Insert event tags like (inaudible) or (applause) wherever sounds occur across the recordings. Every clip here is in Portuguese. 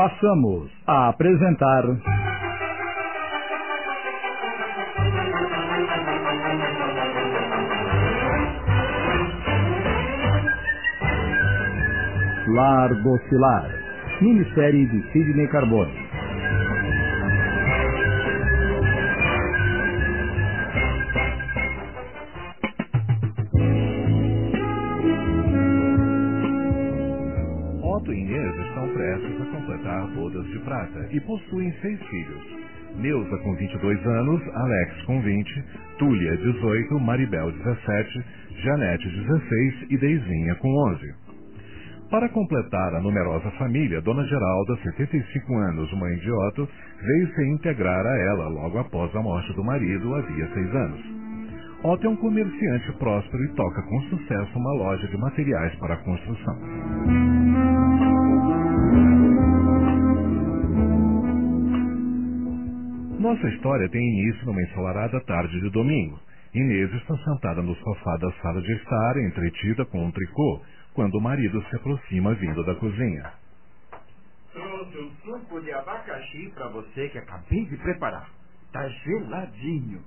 passamos a apresentar. Lar Docilar, minissérie de Sidney Carbone. Prata e possuem seis filhos. Neuza com 22 anos, Alex com 20, Túlia 18, Maribel 17, Janete 16 e Deizinha com 11. Para completar a numerosa família, Dona Geralda, 75 anos, mãe de Otto, veio se integrar a ela logo após a morte do marido havia seis anos. Otto é um comerciante próspero e toca com sucesso uma loja de materiais para construção. Nossa história tem início numa ensolarada tarde de domingo. Inês está sentada no sofá da sala de estar, entretida com um tricô, quando o marido se aproxima vindo da cozinha. Trouxe um suco de abacaxi para você que acabei de preparar. Tá geladinho.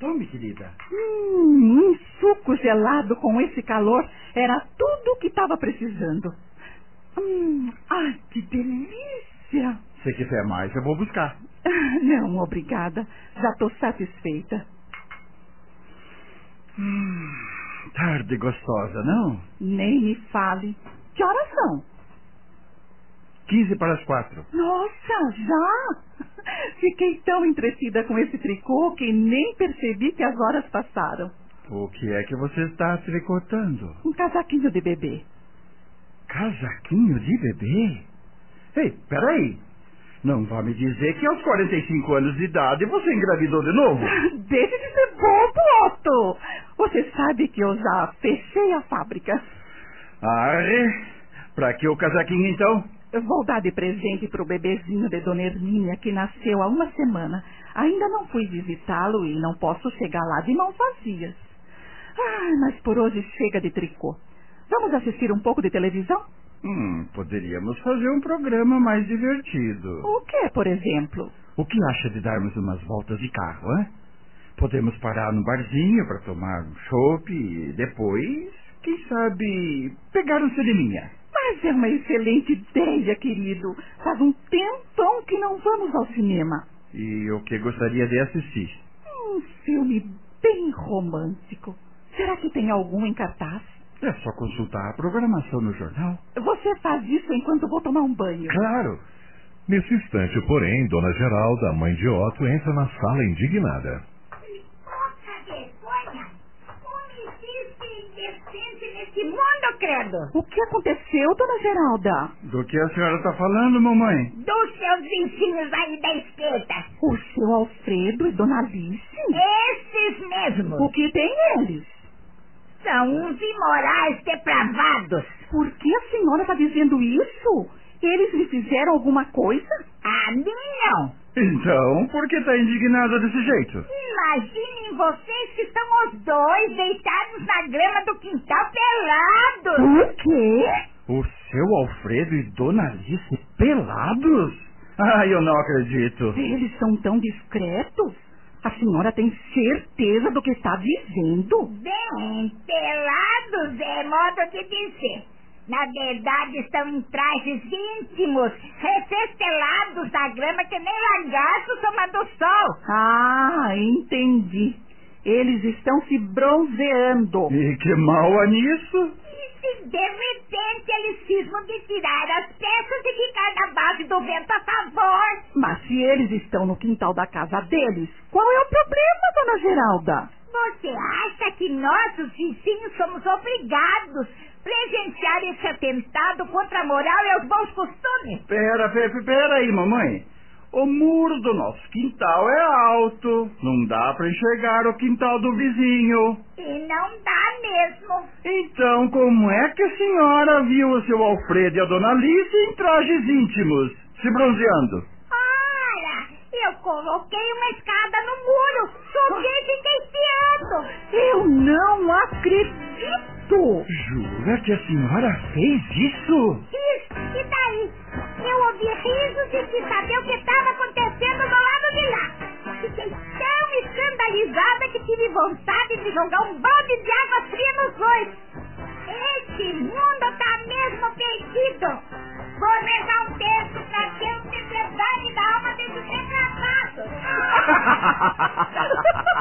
Tome, querida. Hum, um suco gelado com esse calor era tudo o que estava precisando. Hum, ai, que delícia! Se quiser mais, eu vou buscar. (laughs) Não, obrigada. Já estou satisfeita. Hum, tarde gostosa, não? Nem me fale. Que horas são? Quinze para as quatro. Nossa, já? (laughs) Fiquei tão entretida com esse tricô que nem percebi que as horas passaram. O que é que você está tricotando? Um casaquinho de bebê. Casaquinho de bebê? Ei, peraí. Não vá me dizer que aos 45 anos de idade você engravidou de novo? (laughs) Deixe de ser bobo, Otto. Você sabe que eu já fechei a fábrica. Arre, pra que o casaquinho então? Eu vou dar de presente pro bebezinho de Dona Hermínia, que nasceu há uma semana. Ainda não fui visitá-lo e não posso chegar lá de mãos vazias. Ah, mas por hoje chega de tricô. Vamos assistir um pouco de televisão? Hum, poderíamos fazer um programa mais divertido. O que, por exemplo? O que acha de darmos umas voltas de carro, hein? Podemos parar no barzinho para tomar um chopp e depois, quem sabe, pegar um cineminha. Mas é uma excelente ideia, querido. Faz um tempão que não vamos ao cinema. E o que gostaria de assistir? Um filme bem romântico. Será que tem algum em cartaz? É só consultar a programação no jornal. Você faz isso enquanto vou tomar um banho. Claro. Nesse instante, porém, Dona Geralda, mãe de Otto, entra na sala indignada. Poxa vergonha! Como existe indecente nesse mundo, credo? O que aconteceu, dona Geralda? Do que a senhora está falando, mamãe? Dos seus vizinhos aí da esquerda. O seu Alfredo e dona Alice? Esses mesmos. O que tem eles? São uns imorais depravados. Por que a senhora está dizendo isso? Eles lhe fizeram alguma coisa? A mim não. Então, por que está indignada desse jeito? Imaginem vocês que estão os dois deitados na grama do quintal pelados. O quê? O seu Alfredo e Dona Alice pelados? Ah, eu não acredito. Eles são tão discretos? A senhora tem certeza do que está dizendo? Bem, pelados é modo de dizer. Na verdade, estão em trajes íntimos, refestelados na grama que nem lagarto tomando sol. Ah, entendi. Eles estão se bronzeando. E que mal há nisso? E se de repente eles cismam de tirar as peças e ficar na base do vento a favor? Mas se eles estão no quintal da casa deles, qual é o problema, dona Geralda? Você acha que nós, os vizinhos, somos obrigados a presenciar esse atentado contra a moral e os bons costumes? Pera, pera, pera aí, mamãe. O muro do nosso quintal é alto. Não dá para enxergar o quintal do vizinho. E não dá mesmo. Então, como é que a senhora viu o seu Alfredo e a dona Alice em trajes íntimos, se bronzeando? Ora, eu coloquei uma escada no muro, subi (gasps) e fiquei espiando. Eu não acredito! Jura que a senhora fez isso? Isso, e daí? eu ouvi risos e quis saber o que estava acontecendo do lado de lá. Fiquei tão escandalizada que tive vontade de jogar um balde de água fria nos dois. Esse mundo tá mesmo perdido. Vou rezar um texto pra ter piedade da alma desses desgraçados. (laughs)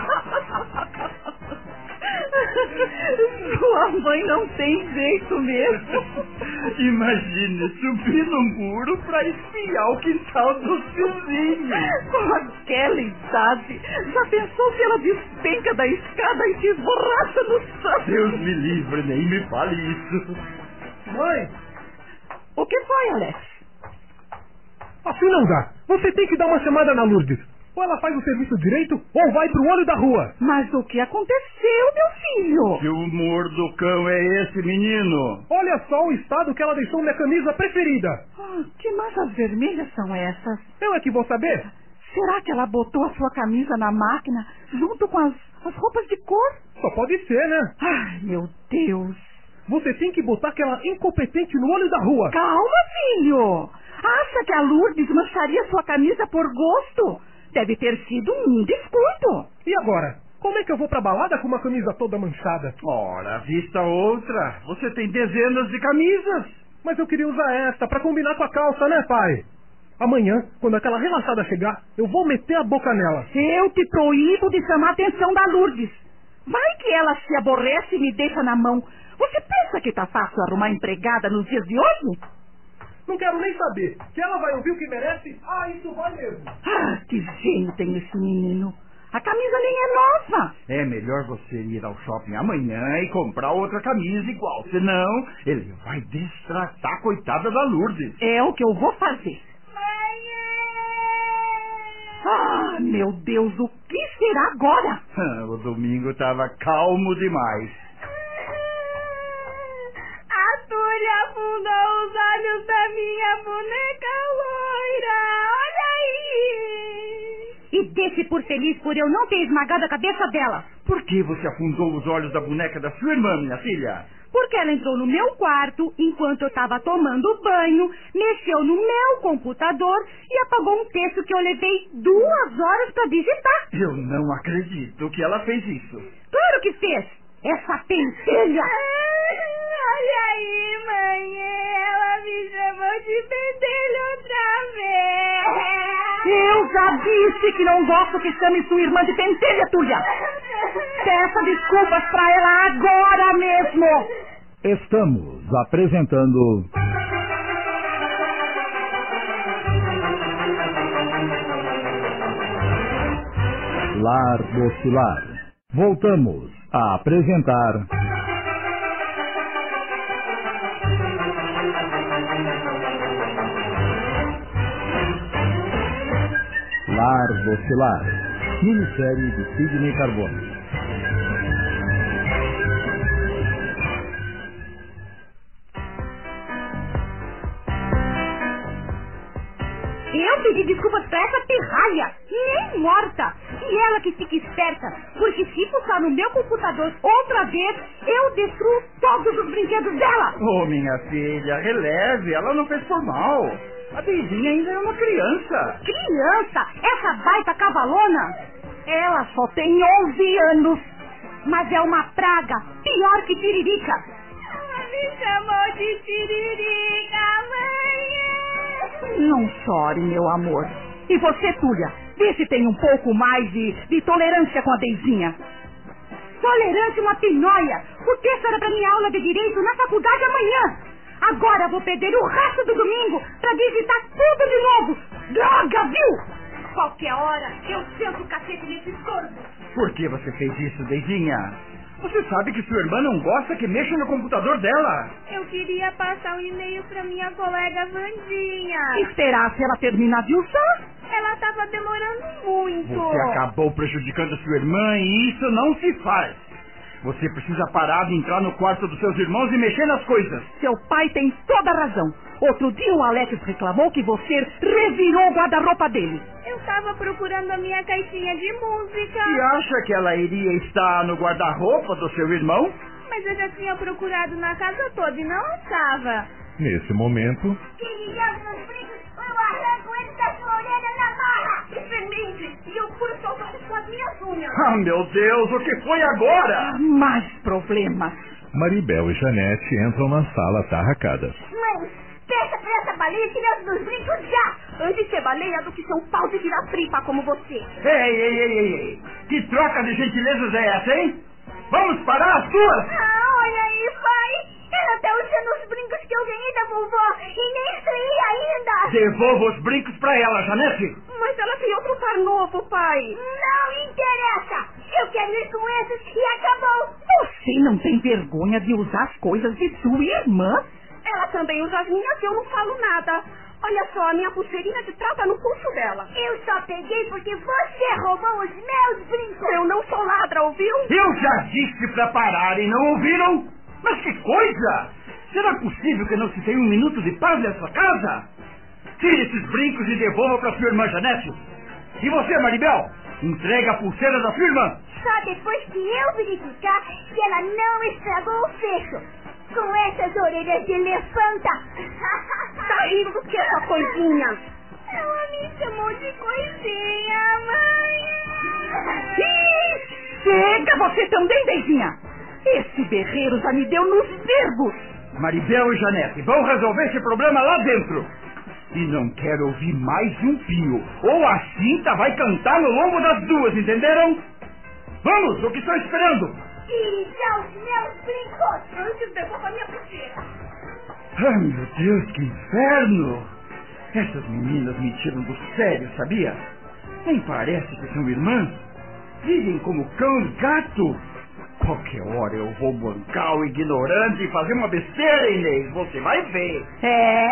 Sua mãe não tem jeito mesmo. (laughs) Imagine subir no muro pra espiar o quintal dos vizinhos. Com aquela idade, já pensou que ela despenca da escada e se esborracha no chão? Deus me livre, nem me fale isso. Mãe, O que foi, Alex? assim não dá. Você tem que dar uma chamada na Lourdes. Ou ela faz o serviço direito, ou vai pro olho da rua. Mas o que aconteceu, meu filho? Que humor do cão é esse, menino? Olha só o estado que ela deixou minha camisa preferida. Ah, que manchas vermelhas são essas? Eu é que vou saber. Será que ela botou a sua camisa na máquina junto com as, as roupas de cor? Só pode ser, né? Ai, meu Deus. Você tem que botar aquela incompetente no olho da rua. Calma, filho. Acha que a Lourdes mancharia sua camisa por gosto? Deve ter sido um descuido. E agora? Como é que eu vou pra balada com uma camisa toda manchada? Ora, vista outra. Você tem dezenas de camisas. Mas eu queria usar esta pra combinar com a calça, né, pai? Amanhã, quando aquela relaxada chegar, eu vou meter a boca nela. Eu te proíbo de chamar a atenção da Lourdes. Vai que ela se aborrece e me deixa na mão. Você pensa que tá fácil arrumar empregada nos dias de hoje? Não quero nem saber. Que ela vai ouvir o que merece? Ah, isso vai mesmo. Ah, que gênio tem esse menino. A camisa nem é nova. É melhor você ir ao shopping amanhã e comprar outra camisa igual. Senão, ele vai destratar a coitada da Lourdes. É o que eu vou fazer. Ah, meu Deus, o que será agora? (laughs) o domingo estava calmo demais. A Túlia afundou os olhos da minha boneca loira. Olha aí. E desse por feliz por eu não ter esmagado a cabeça dela. Por que você afundou os olhos da boneca da sua irmã, minha filha? Porque ela entrou no meu quarto enquanto eu estava tomando banho, mexeu no meu computador e apagou um texto que eu levei duas horas para digitar. Eu não acredito que ela fez isso. Claro que fez! Essa pentelha! (laughs) olha aí, mãe! Ela me chamou de pentelha outra vez! Eu já disse que não gosto que chame sua irmã de pentelha, Túlia. Peça desculpas pra ela agora mesmo. Estamos apresentando. Lar do Pilar. Voltamos a apresentar. Lar do Pilar. Minissérie de Sidney Carbone. Eu pedi desculpas pra essa pirralha, nem morta. E ela que fica esperta, porque se puxar no meu computador outra vez, eu destruo todos os brinquedos dela. Ô, minha filha, releve, ela não fez por mal. A Deizinha ainda é uma criança. Criança, essa baita cavalona, Ela só tem 11 anos. mas é uma praga, pior que tiririca. Ela me chamou de tiririca, mãe. Não chore, meu amor. E você, Túlia, vê se tem um pouco mais de, de tolerância com a Deizinha. Tolerância uma pinóia. Por que será pra minha aula de direito na faculdade amanhã? Agora vou perder o resto do domingo pra visitar tudo de novo. Droga, viu? Qualquer hora eu sento o cacete nesse corpo. Por que você fez isso, Deizinha? Você sabe que sua irmã não gosta que mexa no computador dela. Eu queria passar um e-mail pra minha colega Vandinha. Esperar se ela terminar de usar. Ela tava demorando muito. Você acabou prejudicando sua irmã e isso não se faz. Você precisa parar de entrar no quarto dos seus irmãos e mexer nas coisas. Seu pai tem toda a razão. Outro dia o Alex reclamou que você revirou o guarda-roupa dele. Eu tava procurando a minha caixinha de música. E acha que ela iria estar no guarda-roupa do seu irmão? Mas eu já tinha procurado na casa toda e não estava. Nesse momento, Queria eu arranco ele da sua orelha na marra. Enfermeire, e eu fui soltar com as minhas unhas. Ah, meu Deus, o que foi agora? Mais problemas. Maribel e Janete entram na sala atarracada. Mãe, peça pra essa baleia e tirar dos brincos já! Antes de ser baleia do que ser um pau de virar tripa como você. Ei, ei, ei, ei, Que troca de gentilezas é essa, hein? Vamos parar as duas? Ah. Da vovó e nem estranhei ainda. Devolva os brincos pra ela, Janete. Mas ela tem outro par novo, pai. Não interessa. Eu quero ir com esses e acabou. Você não tem vergonha de usar as coisas de sua irmã? Ela também usa as minhas e eu não falo nada. Olha só, a minha pulseirinha de prata no pulso dela. Eu só peguei porque você roubou os meus brincos. Eu não sou ladra, ouviu? Eu já disse pra parar e não ouviram? Mas que coisa! Será possível que não se tenha um minuto de paz nessa casa? Tire esses brincos e devolva pra sua irmã Janete. E você, Maribel? Entrega a pulseira da sua irmã. Só depois que eu verificar que ela não estragou o fecho. Com essas orelhas de elefanta. (laughs) Tá rindo do que essa coisinha? Ela me chamou de coisinha, mãe. Ih, chega você também, Deizinha. Esse berreiro já me deu nos nervos. Maribel e Janete vão resolver esse problema lá dentro. E não quero ouvir mais um pio. Ou a cinta vai cantar no lombo das duas, entenderam? Vamos, o que estão esperando? E já os meus brincos. Antes devolva a minha pulseira. Ai, meu Deus, que inferno! Essas meninas me tiram do sério, sabia? Nem parece que são irmãs. Vivem como cão e gato. Qualquer hora eu vou bancar o ignorante e fazer uma besteira, Inês. Você vai ver. É?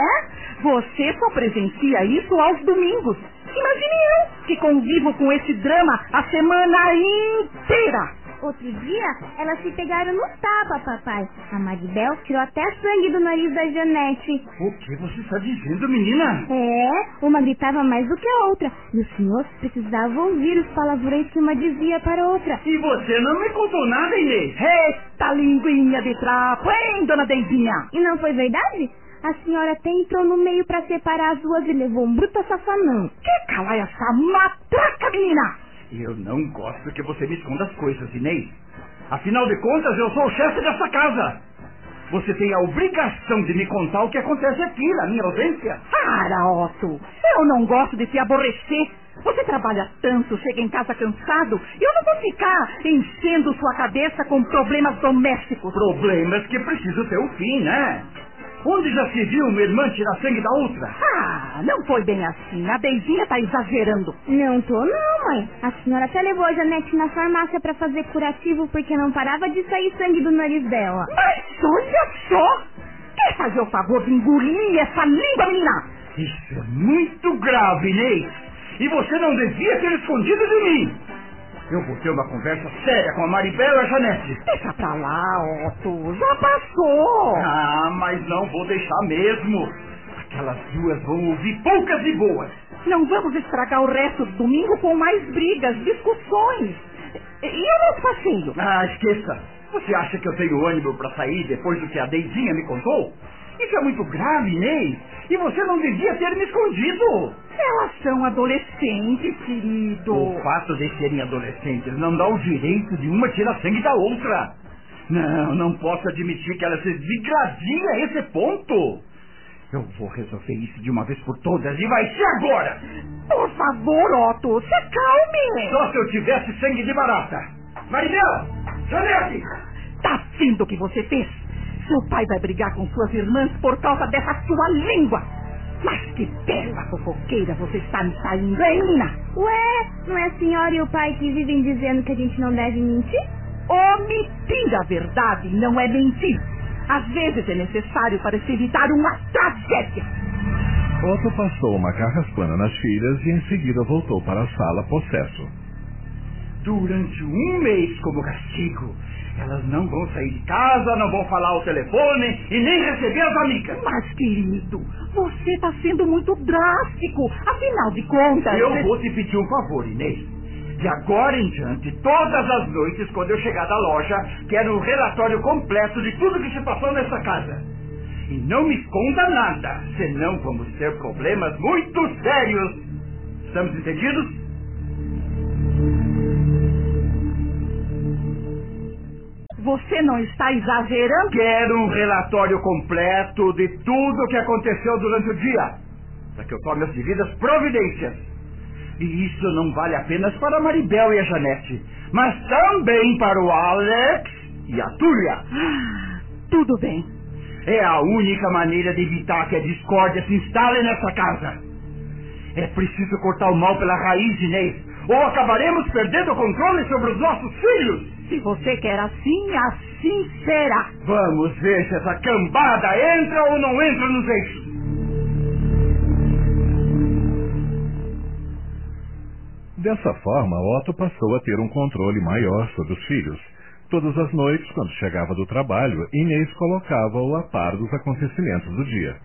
Você só presencia isso aos domingos. Imagine eu, que convivo com esse drama a semana inteira. Outro dia, elas se pegaram no tapa, papai. A Maribel tirou até sangue do nariz da Janete. O que você está dizendo, menina? É, uma gritava mais do que a outra. E o senhor precisava ouvir os palavrões que uma dizia para a outra. E você não me contou nada, Inês? Eita linguinha de trapo, hein, dona Deizinha? E não foi verdade? A senhora até entrou no meio para separar as duas e levou um bruto safanão. Que cala essa matraca, menina! Eu não gosto que você me esconda as coisas, Inês. Afinal de contas, eu sou o chefe dessa casa. Você tem a obrigação de me contar o que acontece aqui, na minha ausência. Para, Otto. Eu não gosto de te aborrecer. Você trabalha tanto, chega em casa cansado. e Eu não vou ficar enchendo sua cabeça com problemas domésticos. Problemas que precisam ter um fim, né? Onde já se viu uma irmã tirar sangue da outra? Ah, não foi bem assim. A Deizinha tá exagerando. Não tô não, mãe. A senhora até levou a Janete na farmácia para fazer curativo porque não parava de sair sangue do nariz dela. Mas olha só! Quer fazer o favor de engolir essa língua, menina? Isso é muito grave, Inês. E você não devia ter escondido de mim. Eu vou ter uma conversa séria com a Maribel e a Janete. Deixa pra lá, Otto. Já passou. Ah, mas não vou deixar mesmo. Aquelas duas vão ouvir poucas e boas. Não vamos estragar o resto do domingo com mais brigas, discussões. E o nosso passeio? Ah, esqueça. Você acha que eu tenho ânimo para sair depois do que a Deizinha me contou? Isso é muito grave, Inês. E você não devia ter me escondido. Elas são adolescentes, querido. O fato de serem adolescentes não dá o direito de uma tirar sangue da outra. Não, não posso admitir que ela se degradie a esse ponto. Eu vou resolver isso de uma vez por todas e vai ser agora. Por favor, Otto, se acalme. Só se eu tivesse sangue de barata. Maribel, Janete! Tá vendo o que você fez? Seu pai vai brigar com suas irmãs por causa dessa sua língua. Mas que bela fofoqueira você está me saindo, hein, menina? Ué, não é a senhora e o pai que vivem dizendo que a gente não deve mentir? Omitir a verdade não é mentir. Às vezes é necessário para se evitar uma tragédia. Otto passou uma carraspana nas filhas e em seguida voltou para a sala possesso. Durante um mês como castigo, elas não vão sair de casa, não vão falar ao telefone e nem receber as amigas. Mas, querido, você está sendo muito drástico. Afinal de contas. Eu vou te pedir um favor, Inês. De agora em diante, todas as noites, quando eu chegar da loja, quero um relatório completo de tudo que se passou nessa casa. E não me esconda nada, senão vamos ter problemas muito sérios. Estamos entendidos? Você não está exagerando? Quero um relatório completo de tudo o que aconteceu durante o dia, para que eu tome as devidas providências. E isso não vale apenas para a Maribel e a Janete, mas também para o Alex e a Túlia. Ah, tudo bem. É a única maneira de evitar que a discórdia se instale nessa casa. É preciso cortar o mal pela raiz, Inês, ou acabaremos perdendo o controle sobre os nossos filhos. Se você quer assim, assim será. Vamos ver se essa cambada entra ou não entra nos eixos. Dessa forma, Otto passou a ter um controle maior sobre os filhos. Todas as noites, quando chegava do trabalho, Inês colocava-o a par dos acontecimentos do dia.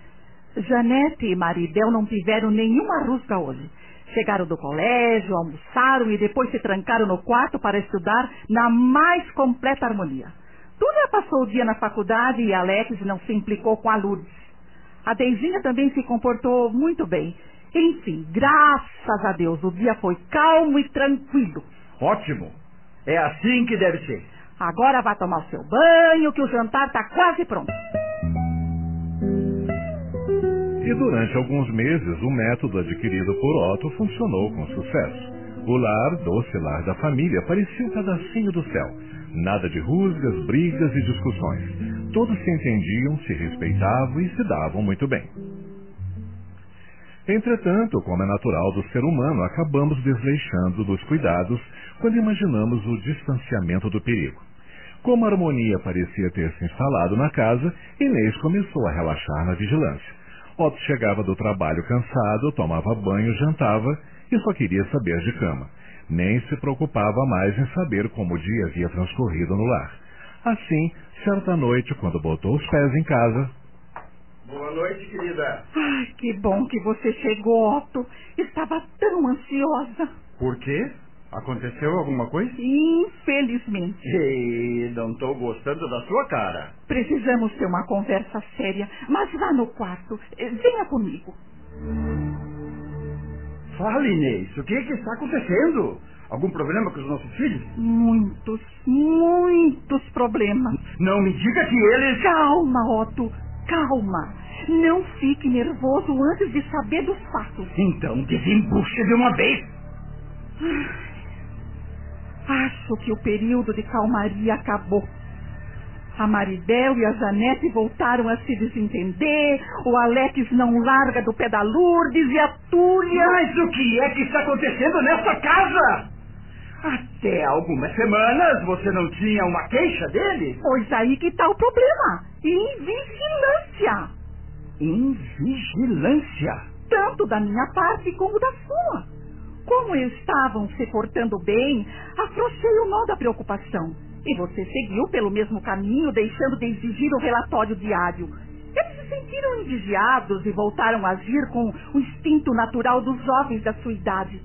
Janete e Maribel não tiveram nenhuma rusga hoje. Chegaram do colégio, almoçaram e depois se trancaram no quarto para estudar na mais completa harmonia. Túlia passou o dia na faculdade e Alex não se implicou com a Lourdes. A Deizinha também se comportou muito bem. Enfim, graças a Deus, o dia foi calmo e tranquilo. Ótimo. É assim que deve ser. Agora vá tomar o seu banho, que o jantar está quase pronto. E durante alguns meses, o método adquirido por Otto funcionou com sucesso. O lar, doce lar da família, parecia um pedacinho do céu. Nada de rusgas, brigas e discussões. Todos se entendiam, se respeitavam e se davam muito bem. Entretanto, como é natural do ser humano, acabamos desleixando dos cuidados quando imaginamos o distanciamento do perigo. Como a harmonia parecia ter se instalado na casa, Inês começou a relaxar na vigilância. Otto chegava do trabalho cansado, tomava banho, jantava e só queria saber de cama. Nem se preocupava mais em saber como o dia havia transcorrido no lar. Assim, certa noite, quando botou os pés em casa. Boa noite, querida. Ai, que bom que você chegou, Otto. Estava tão ansiosa. Por quê? Aconteceu alguma coisa? Infelizmente. Ei, não estou gostando da sua cara. Precisamos ter uma conversa séria, mas vá no quarto. Eh, Venha comigo. Fale, Inês, o que, é que está acontecendo? Algum problema com os nossos filhos? Muitos, muitos problemas. Não me diga que eles. Calma, Otto, calma. Não fique nervoso antes de saber dos fatos. Então desembuche de uma vez. Acho que o período de calmaria acabou. A Maribel e a Janete voltaram a se desentender, o Alex não larga do pé da Lourdes e a Túlia... Mas o que é que está acontecendo nessa casa? Até algumas semanas você não tinha uma queixa dele? Pois aí que está o problema. Invigilância. Invigilância? Tanto da minha parte como da sua. Como estavam se portando bem, afrouxei o nó da preocupação. E você seguiu pelo mesmo caminho, deixando de exigir o relatório diário. Eles se sentiram invigiados e voltaram a agir com o instinto natural dos jovens da sua idade.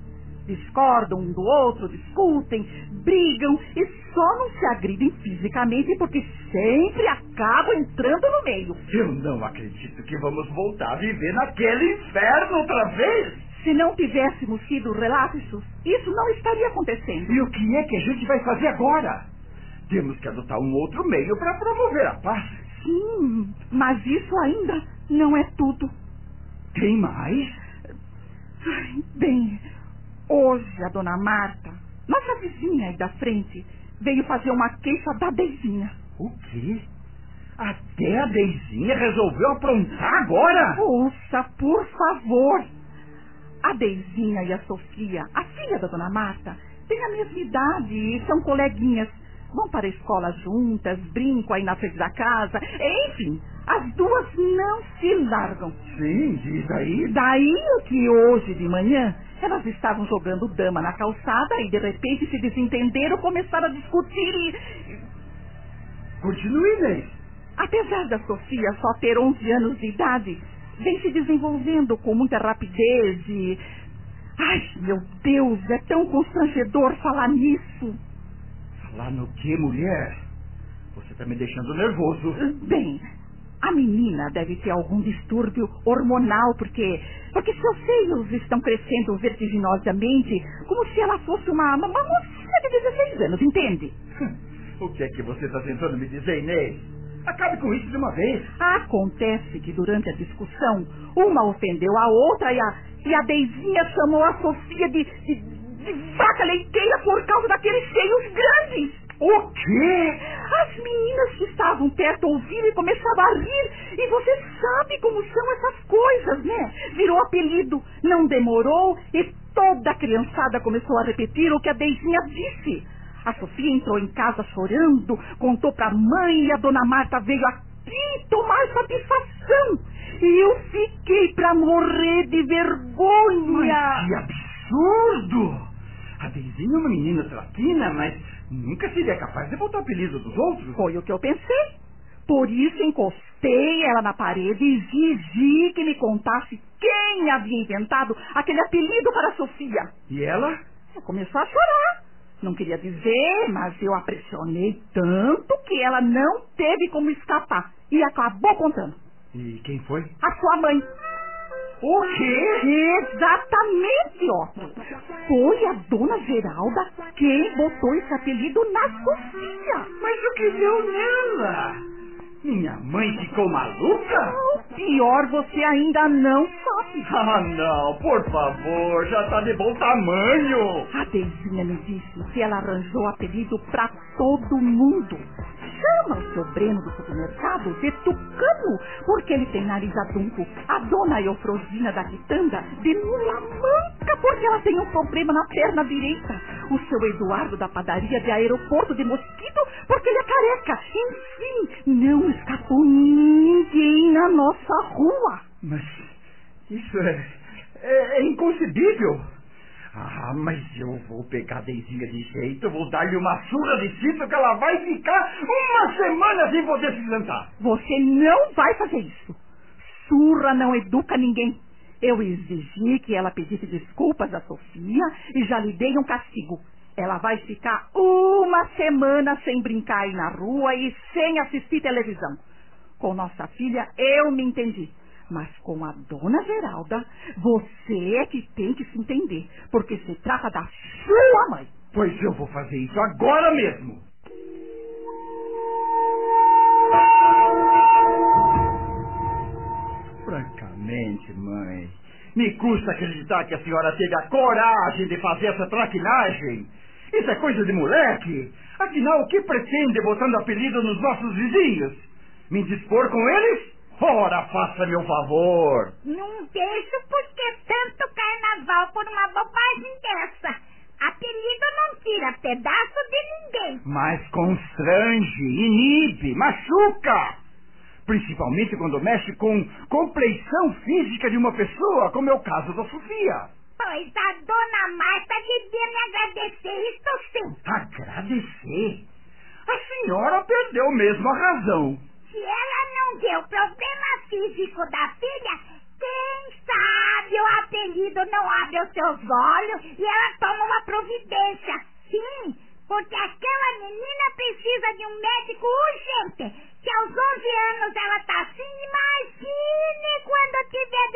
Discordam um do outro, discutem, brigam e só não se agridem fisicamente porque sempre acabam entrando no meio. Eu não acredito que vamos voltar a viver naquele inferno outra vez. Se não tivéssemos sido relapsos, isso não estaria acontecendo. E o que é que a gente vai fazer agora? Temos que adotar um outro meio para promover a paz. Sim, mas isso ainda não é tudo. Tem mais? Ai, Bem, hoje a dona Marta, nossa vizinha aí da frente, veio fazer uma queixa da Deizinha. O quê? Até a Deizinha resolveu aprontar agora? Ouça, por favor. A Deizinha e a Sofia, a filha da dona Marta, têm a mesma idade e são coleguinhas. Vão para a escola juntas, brincam aí na frente da casa. Enfim, as duas não se largam. Sim, diz aí. Daí o que hoje de manhã elas estavam jogando dama na calçada e de repente se desentenderam, começaram a discutir e. Continue, Inês. Apesar da Sofia só ter 11 anos de idade, vem se desenvolvendo com muita rapidez e. Ai, meu Deus, é tão constrangedor falar nisso. Falar no que, mulher? Você está me deixando nervoso. Bem, a menina deve ter algum distúrbio hormonal, porque porque seus seios estão crescendo vertiginosamente, como se ela fosse uma, uma, uma mocinha de 16 anos, entende? (laughs) O que é que você está tentando me dizer, Inês? Acabe com isso de uma vez. Acontece que durante a discussão, uma ofendeu a outra e a, e a Deizinha chamou a Sofia de, de, de vaca leiteira por causa daqueles seios grandes. O quê? As meninas que estavam perto ouviram e começaram a rir. E você sabe como são essas coisas, né? Virou apelido. Não demorou e toda a criançada começou a repetir o que a Deizinha disse. A Sofia entrou em casa chorando, contou pra mãe e a dona Marta veio aqui tomar satisfação. E eu fiquei pra morrer de vergonha. Que absurdo! A Deizinha é uma menina traquina, mas nunca seria capaz de botar o apelido dos outros. Foi o que eu pensei. Por isso encostei ela na parede e exigi que me contasse quem havia inventado aquele apelido para a Sofia. E ela? Ela começou a chorar. Não queria dizer, mas eu a pressionei tanto que ela não teve como escapar. E acabou contando. E quem foi? A sua mãe. O quê? Exatamente, Otto. Foi a dona Geralda quem botou esse apelido na Sofia. Mas o que deu nela? Minha mãe ficou maluca? O pior você ainda não sabe. Ah, não, por favor, já tá de bom tamanho. A Deizinha me disse que ela arranjou apelido pra todo mundo. Chama o seu Breno do supermercado de Tucano, porque ele tem nariz adunco. A dona Eufrosina da quitanda de mula manca, porque ela tem um problema na perna direita. O seu Eduardo da padaria de aeroporto de mosquito, porque ele é careca. Enfim, não escapou ninguém na nossa rua. Mas isso é, é, é inconcebível. Ah, mas eu vou pegar a Deizinha de jeito, vou dar-lhe uma surra de cinto que ela vai ficar uma semana sem poder se sentar. Você não vai fazer isso. Surra não educa ninguém. Eu exigi que ela pedisse desculpas a Sofia e já lhe dei um castigo. Ela vai ficar uma semana sem brincar aí na rua e sem assistir televisão. Com nossa filha, eu me entendi. Mas com a dona Geralda, você é que tem que se entender, porque se trata da sua mãe. Pois eu vou fazer isso agora mesmo. Francamente, mãe, me custa acreditar que a senhora teve a coragem de fazer essa traquinagem. Isso é coisa de moleque. Afinal, o que pretende botando apelido nos nossos vizinhos? Me dispor com eles? Ora, faça meu favor. Não deixo porque tanto carnaval por uma bobagem dessa. Apelido não tira pedaço de ninguém. Mas constrange, inibe, machuca. Principalmente quando mexe com compleição física de uma pessoa, como é o caso da Sofia. Pois a dona Marta devia me agradecer, isto sim. Agradecer? A senhora perdeu mesmo a razão. Não deu problema físico da filha, quem sabe o apelido não abre os seus olhos e ela toma uma providência. Sim, porque aquela menina precisa de um médico urgente. Se aos 11 anos ela tá assim, imagine quando tiver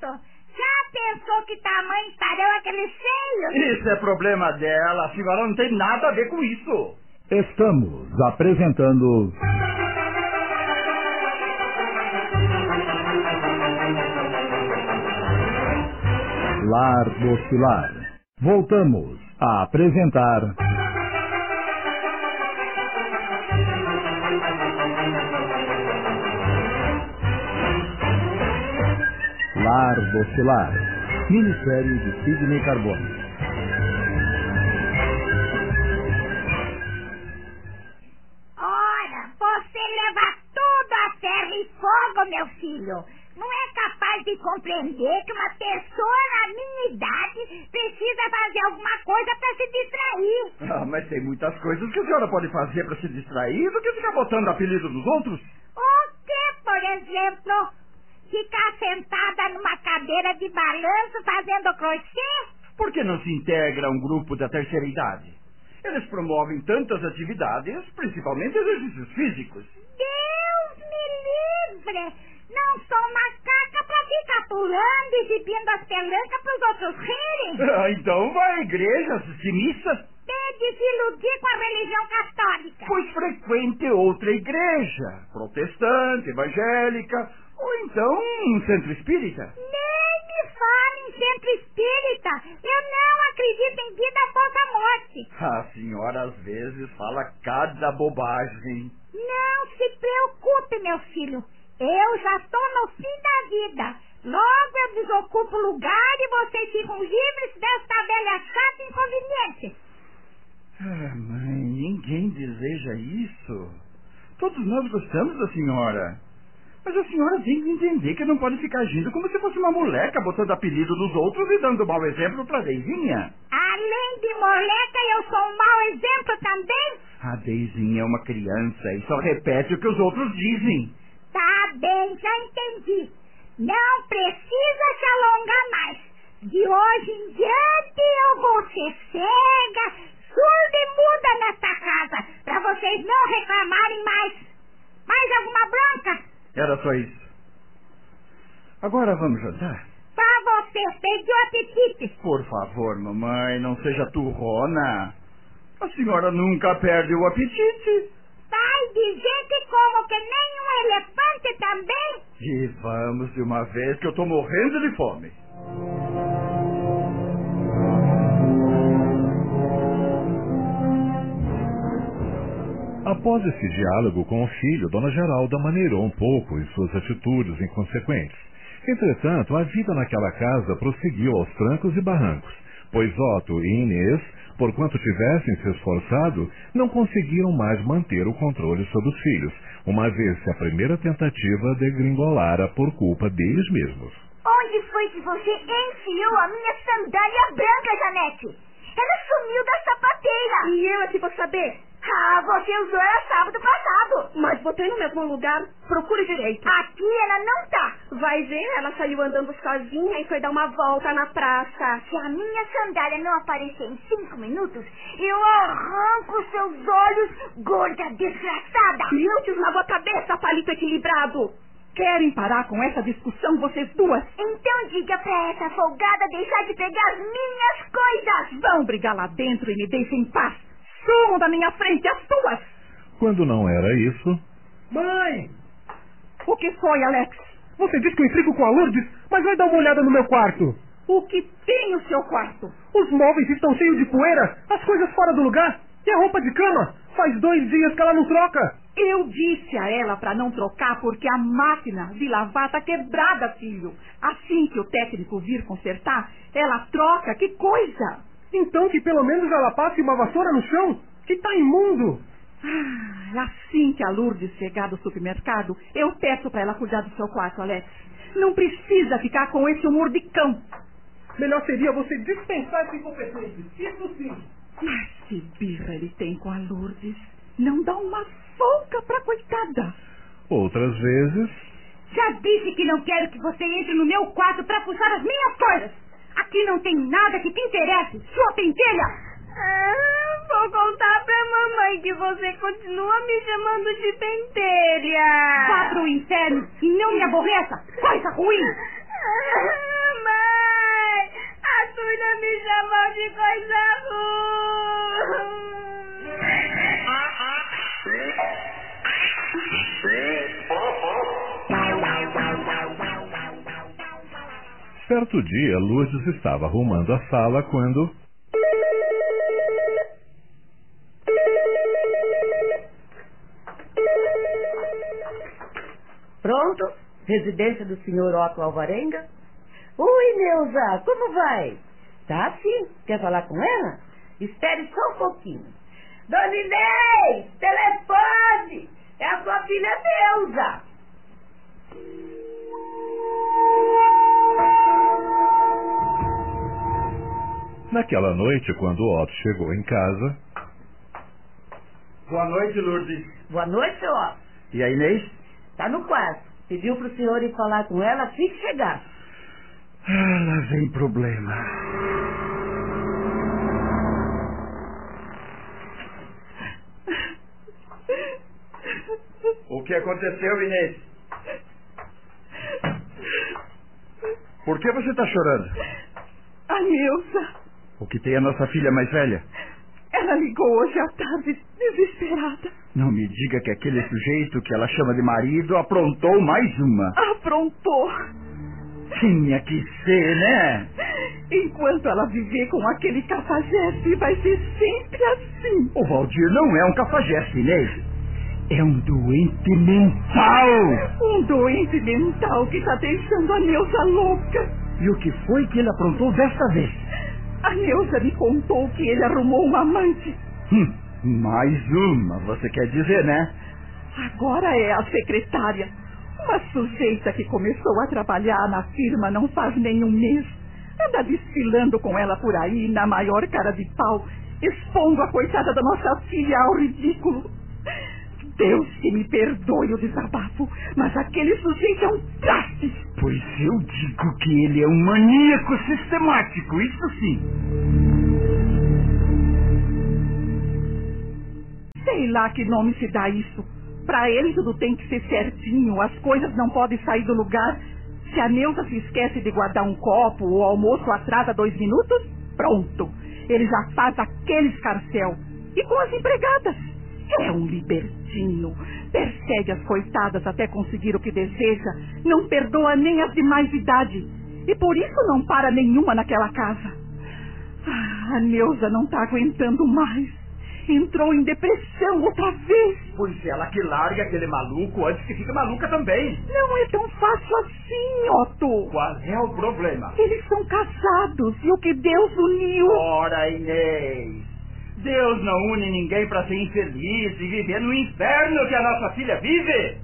18. Já pensou que tamanho estarão aqueles seios? Isso é problema dela. A senhora não tem nada a ver com isso. Estamos apresentando. Lar do Pilar. Voltamos a apresentar. Lar do Pilar. Minissérie de Sidney Carbone. Ora, você leva tudo a ferro e fogo, meu filho. Não é capaz de compreender que uma pessoa na minha idade precisa fazer alguma coisa para se distrair. Ah, mas tem muitas coisas que a senhora pode fazer para se distrair do que ficar botando apelido nos outros. O que, por exemplo? Ficar sentada numa cadeira de balanço fazendo crochê? Por que não se integra a um grupo da terceira idade? Eles promovem tantas atividades, principalmente exercícios físicos. Deus me livre! Não sou macaca pra ficar pulando e exibindo as pelancas pros outros rirem. (laughs) Ah, então vai à igreja, assistir missa. De de se iludir com a religião católica. Pois frequente outra igreja, protestante, evangélica, ou então um centro espírita. Nem me fale em centro espírita. Eu não acredito em vida após a morte. A senhora às vezes fala cada bobagem. Não se preocupe, meu filho. Eu já estou no fim da vida. Logo eu desocupo o lugar e vocês ficam livres desta velha chata e inconveniente. Ah, mãe, ninguém deseja isso. Todos nós gostamos da senhora. Mas a senhora tem que entender que não pode ficar agindo como se fosse uma moleca, botando apelido dos outros e dando mau exemplo pra Deizinha. Além de moleca, eu sou um mau exemplo também? A Deizinha é uma criança e só repete o que os outros dizem. Tá bem, já entendi. Não precisa se alongar mais. De hoje em diante eu vou ser cega, surda e muda nesta casa, pra vocês não reclamarem mais. Mais alguma bronca? Era só isso. Agora vamos jantar? Pra você, perdi o apetite. Por favor, mamãe, não seja turrona. A senhora nunca perde o apetite. Vai dizer que como que nem um elefante também? E vamos de uma vez que eu tô morrendo de fome. Após esse diálogo com o filho, Dona Geralda maneirou um pouco em suas atitudes inconsequentes. Entretanto, a vida naquela casa prosseguiu aos trancos e barrancos, pois Otto e Inês, por quanto tivessem se esforçado, não conseguiram mais manter o controle sobre os filhos, uma vez que a primeira tentativa degringolara por culpa deles mesmos. Onde foi que você enfiou a minha sandália branca, Janete? Ela sumiu da sapateira. E eu aqui vou saber? Ah, você usou ela sábado passado. Mas botei no mesmo lugar. Procure direito. Aqui ela não tá. Vai ver, ela saiu andando sozinha e foi dar uma volta na praça. Se a minha sandália não aparecer em cinco minutos, eu arranco seus olhos, gorda desgraçada. Te esmago a cabeça, palito equilibrado. Querem parar com essa discussão, vocês duas? Então diga pra essa folgada deixar de pegar as minhas coisas. Vão brigar lá dentro e me deixem em paz. Sumam da minha frente as tuas. Quando não era isso, Mãe! O que foi, Alex? Você disse que eu intrigo com a Lourdes, mas vai dar uma olhada no meu quarto. O que tem no seu quarto? Os móveis estão cheios de poeira, as coisas fora do lugar e a roupa de cama. Faz dois dias que ela não troca. Eu disse a ela para não trocar porque a máquina de lavar tá quebrada, filho. Assim que o técnico vir consertar, ela troca. Que coisa! Então que pelo menos ela passe uma vassoura no chão, que tá imundo. Ah, assim que a Lourdes chegar do supermercado, eu peço para ela cuidar do seu quarto, Alex. Não precisa ficar com esse humor de cão. Melhor seria você dispensar esse incompetente. Isso sim. Mas que birra ele tem com a Lourdes. Não dá uma folga pra coitada. outras vezes, Já disse que não quero que você entre no meu quarto pra puxar as minhas coisas. Aqui não tem nada que te interesse, sua pentelha. Ah, vou contar pra mamãe que você continua me chamando de pentelha. Vá pro inferno e não me aborreça, coisa ruim. Ah, mãe, a Tuna me chamou de coisa ruim. Certo dia Lourdes estava arrumando a sala quando. Pronto? Residência do senhor Otto Alvarenga? Oi, Neuza, como vai? Tá sim. Quer falar com ela? Espere só um pouquinho. Dona Inês, telefone! É a sua filha Neuza. Naquela noite, quando Otto chegou em casa, Boa noite, Lourdes. Boa noite, seu Otto. E a Inês? Tá no quarto. Pediu pro senhor ir falar com ela assim que chegar. Ah, lá vem problema. O que aconteceu, Inês? Por que você está chorando? A Nilza, O que tem a nossa filha mais velha? ela ligou hoje à tarde, desesperada. Não me diga que aquele sujeito que ela chama de marido aprontou mais uma. Aprontou. Tinha que ser, né? Enquanto ela viver com aquele cafajeste, vai ser sempre assim. O Valdir não é um cafajeste, Inês. É um doente mental. Um doente mental que está deixando a Neuza louca. E o que foi que ele aprontou desta vez? A Neuza me contou que ele arrumou uma amante. Hum, mais uma, você quer dizer, né? Agora é a secretária. Uma sujeita que começou a trabalhar na firma não faz nem um mês. Anda desfilando com ela por aí, na maior cara de pau, expondo a coitada da nossa filha ao ridículo. Deus que me perdoe o desabafo, mas aquele sujeito é um traste. Pois eu digo que ele é um maníaco sistemático, isso sim. Sei lá que nome se dá isso. Para ele tudo tem que ser certinho, as coisas não podem sair do lugar. Se a Neuza se esquece de guardar um copo ou o almoço atrasa dois minutos, pronto. Ele já faz aquele escarcel. E com as empregadas. É um libertino. Persegue as coitadas até conseguir o que deseja. Não perdoa nem as de mais idade. E por isso não para nenhuma naquela casa. Ah, a Neuza não está aguentando mais entrou em depressão outra vez. Pois ela que larga aquele maluco antes que fique maluca também. Não é tão fácil assim, Otto. Qual é o problema? Eles são casados e o que Deus uniu. Ora, Inês. Deus não une ninguém para ser infeliz e viver no inferno que a nossa filha vive.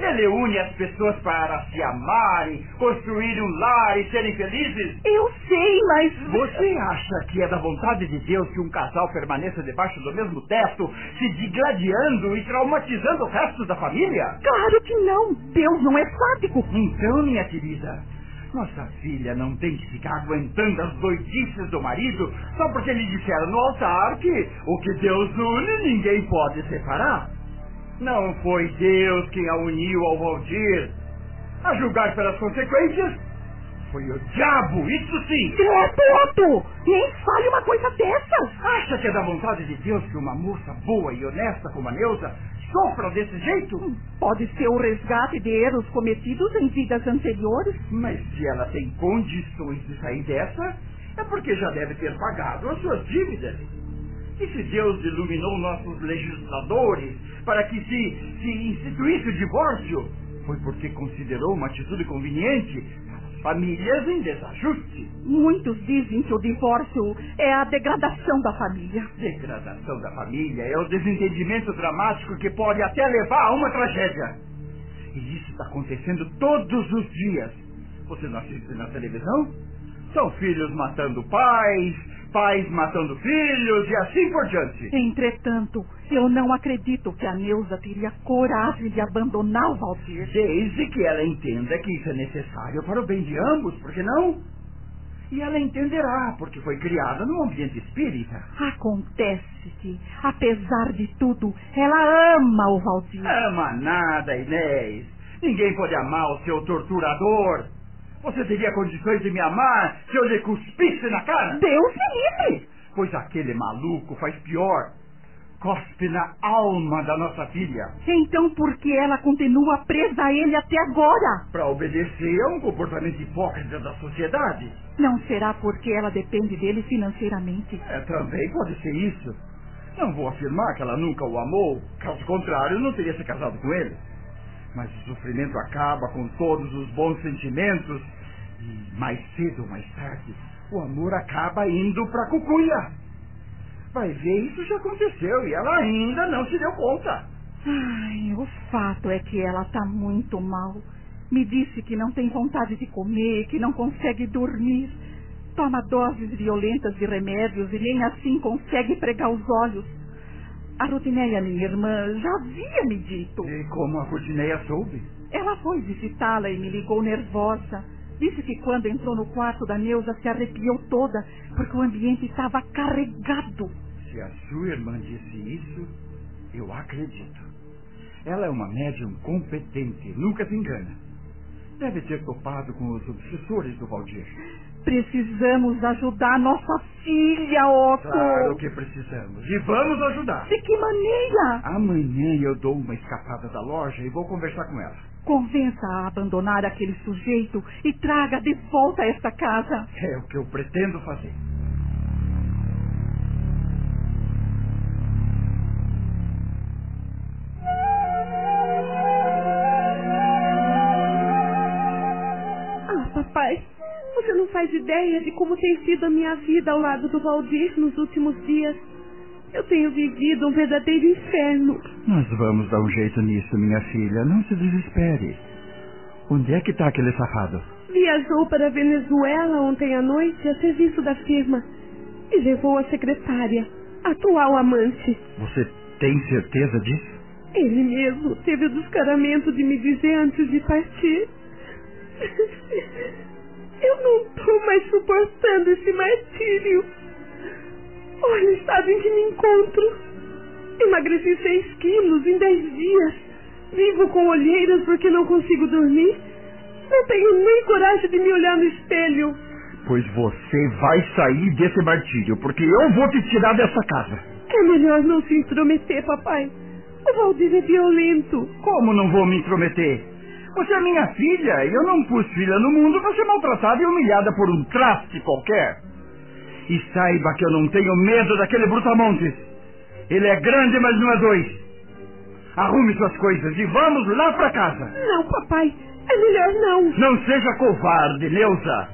Ele une as pessoas para se amarem, construir um lar e serem felizes. Eu sei, mas. Você acha que é da vontade de Deus que um casal permaneça debaixo do mesmo teto, se digladiando e traumatizando o resto da família? Claro que não. Deus não é sádico. Então, minha querida, nossa filha não tem que ficar aguentando as doidices do marido só porque lhe disseram no altar que o que Deus une ninguém pode separar. Não foi Deus quem a uniu ao Valdir. A julgar pelas consequências, foi o diabo, isso sim. Credo, Otto! Nem fale uma coisa dessas. Acha que é da vontade de Deus que uma moça boa e honesta como a Neuza sofra desse jeito? Pode ser o resgate de erros cometidos em vidas anteriores. Mas se ela tem condições de sair dessa, é porque já deve ter pagado as suas dívidas. E se Deus iluminou nossos legisladores para que se, se instituísse o divórcio, foi porque considerou uma atitude conveniente famílias em desajuste. Muitos dizem que o divórcio é a degradação da família. Degradação da família é o desentendimento dramático que pode até levar a uma tragédia. E isso está acontecendo todos os dias. Você não assiste na televisão? São filhos matando pais, pais matando filhos e assim por diante. Entretanto, eu não acredito que a Neuza teria coragem de abandonar o Valdir. Desde que ela entenda que isso é necessário para o bem de ambos, por que não? E ela entenderá, porque foi criada num ambiente espírita. Acontece que, apesar de tudo, ela ama o Valdir. Ama nada, Inês. Ninguém pode amar o seu torturador. Você teria condições de me amar se eu lhe cuspisse na cara? Deus me livre! Pois aquele maluco faz pior. Cospe na alma da nossa filha. Então por que ela continua presa a ele até agora? Para obedecer a um comportamento hipócrita da sociedade. Não será porque ela depende dele financeiramente? É, também pode ser isso. Não vou afirmar que ela nunca o amou. Caso contrário, não teria se casado com ele. Mas o sofrimento acaba com todos os bons sentimentos. E mais cedo ou mais tarde, o amor acaba indo para a cucunha. Vai ver, isso já aconteceu e ela ainda não se deu conta. Ai, o fato é que ela está muito mal. Me disse que não tem vontade de comer, que não consegue dormir. Toma doses violentas de remédios e nem assim consegue pregar os olhos. A Rutineia, minha irmã, já havia me dito. E como a Rutineia soube? Ela foi visitá-la e me ligou nervosa. Disse que quando entrou no quarto da Neuza se arrepiou toda, porque o ambiente estava carregado. Se a sua irmã disse isso, eu acredito. Ela é uma médium competente, nunca se engana. Deve ter topado com os obsessores do Valdir. Precisamos ajudar nossa filha, Otto. Claro que precisamos. E vamos ajudar. De que maneira? Amanhã eu dou uma escapada da loja e vou conversar com ela. Convença a abandonar aquele sujeito e traga de volta esta casa. É o que eu pretendo fazer. Ah, papai, você não faz ideia de como tem sido a minha vida ao lado do Valdir nos últimos dias. Eu tenho vivido um verdadeiro inferno. Nós vamos dar um jeito nisso, minha filha. Não se desespere. Onde é que está aquele safado? Viajou para a Venezuela ontem à noite a serviço da firma e levou a secretária, atual amante. Você tem certeza disso? Ele mesmo teve o descaramento de me dizer antes de partir. (laughs) Eu não estou mais suportando esse martírio. Olha o estado em que me encontro. Emagreci seis quilos em dez dias. Vivo com olheiras porque não consigo dormir. Não tenho nem coragem de me olhar no espelho. Pois você vai sair desse martírio, porque eu vou te tirar dessa casa. É melhor não se intrometer, papai. O Valdir é violento. Como não vou me intrometer? Você é minha filha e eu não pus filha no mundo para ser maltratada e humilhada por um traste qualquer. E saiba que eu não tenho medo daquele brutamontes. Ele é grande, mas não é dois. Arrume suas coisas e vamos lá para casa. Não, papai. É melhor não. Não seja covarde, Neuza.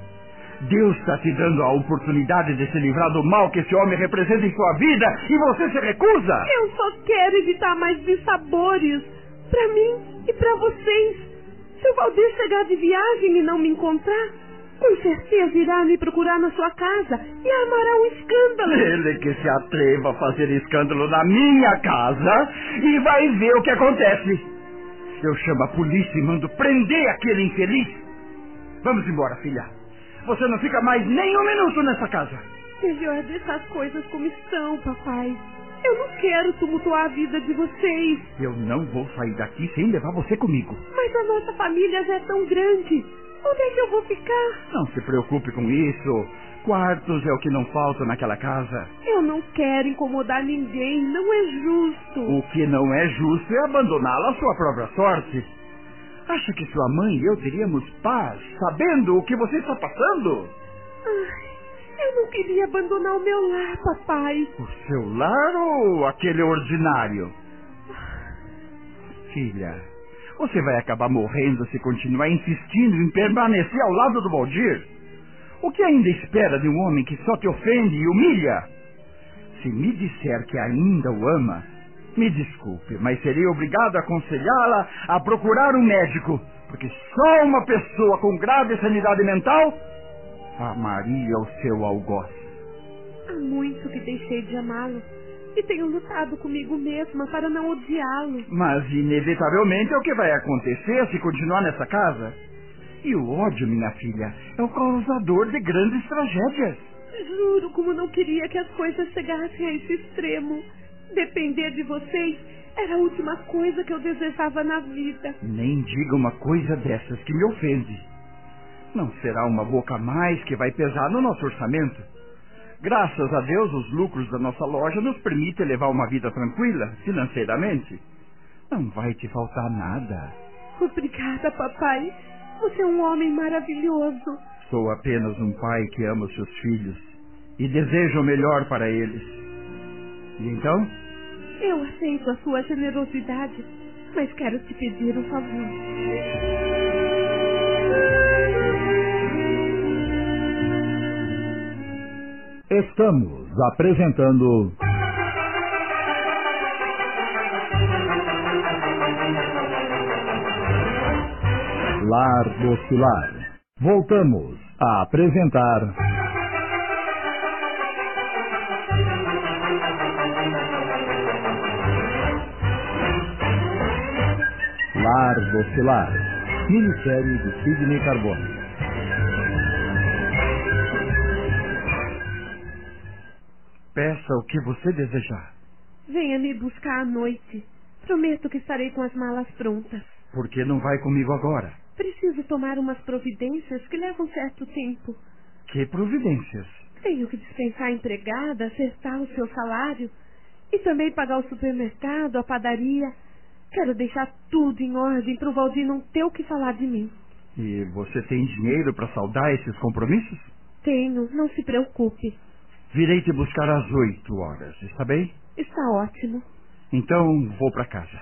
Deus está te dando a oportunidade de se livrar do mal que esse homem representa em sua vida e você se recusa. Eu só quero evitar mais dissabores. Para mim e para vocês. Se o Valdir chegar de viagem e não me encontrar, com certeza irá me procurar na sua casa e armará um escândalo. Ele que se atreva a fazer escândalo na minha casa e vai ver o que acontece. Eu chamo a polícia e mando prender aquele infeliz. Vamos embora, filha. Você não fica mais nem um minuto nessa casa. Melhor deixar as coisas como estão, papai. Eu não quero tumultuar a vida de vocês. Eu não vou sair daqui sem levar você comigo. Mas a nossa família já é tão grande. Onde é que eu vou ficar? Não se preocupe com isso. Quartos é o que não falta naquela casa. Eu não quero incomodar ninguém. Não é justo. O que não é justo é abandoná-la à sua própria sorte. Acha que sua mãe e eu teríamos paz sabendo o que você está passando? Ai, eu não queria abandonar o meu lar, papai. O seu lar ou aquele ordinário? Filha, você vai acabar morrendo se continuar insistindo em permanecer ao lado do Valdir. O que ainda espera de um homem que só te ofende e humilha? Se me disser que ainda o ama, me desculpe, mas serei obrigado a aconselhá-la a procurar um médico, porque só uma pessoa com grave sanidade mental amaria o seu algoz. Há muito que deixei de amá-lo e tenho lutado comigo mesma para não odiá-lo. Mas inevitavelmente é o que vai acontecer se continuar nessa casa. E o ódio, minha filha, é o causador de grandes tragédias. Juro como não queria que as coisas chegassem a esse extremo. Depender de vocês era a última coisa que eu desejava na vida. Nem diga uma coisa dessas que me ofende. Não será uma boca a mais que vai pesar no nosso orçamento. Graças a Deus, os lucros da nossa loja nos permitem levar uma vida tranquila, financeiramente. Não vai te faltar nada. Obrigada, papai. Você é um homem maravilhoso. Sou apenas um pai que ama os seus filhos e deseja o melhor para eles. E então? Eu aceito a sua generosidade, mas quero te pedir um favor. Estamos apresentando. Lar do Pilar. Voltamos a apresentar. Lar do Pilar. Minissérie de Sidney Carbone. Peça o que você desejar. Venha me buscar à noite. Prometo que estarei com as malas prontas. Por que não vai comigo agora? Preciso tomar umas providências que levam certo tempo. Que providências? Tenho que dispensar a empregada, acertar o seu salário e também pagar o supermercado, a padaria. Quero deixar tudo em ordem para o Valdir não ter o que falar de mim. E você tem dinheiro para saldar esses compromissos? Tenho, não se preocupe. Virei te buscar às oito horas, está bem? Está ótimo. Então vou para casa.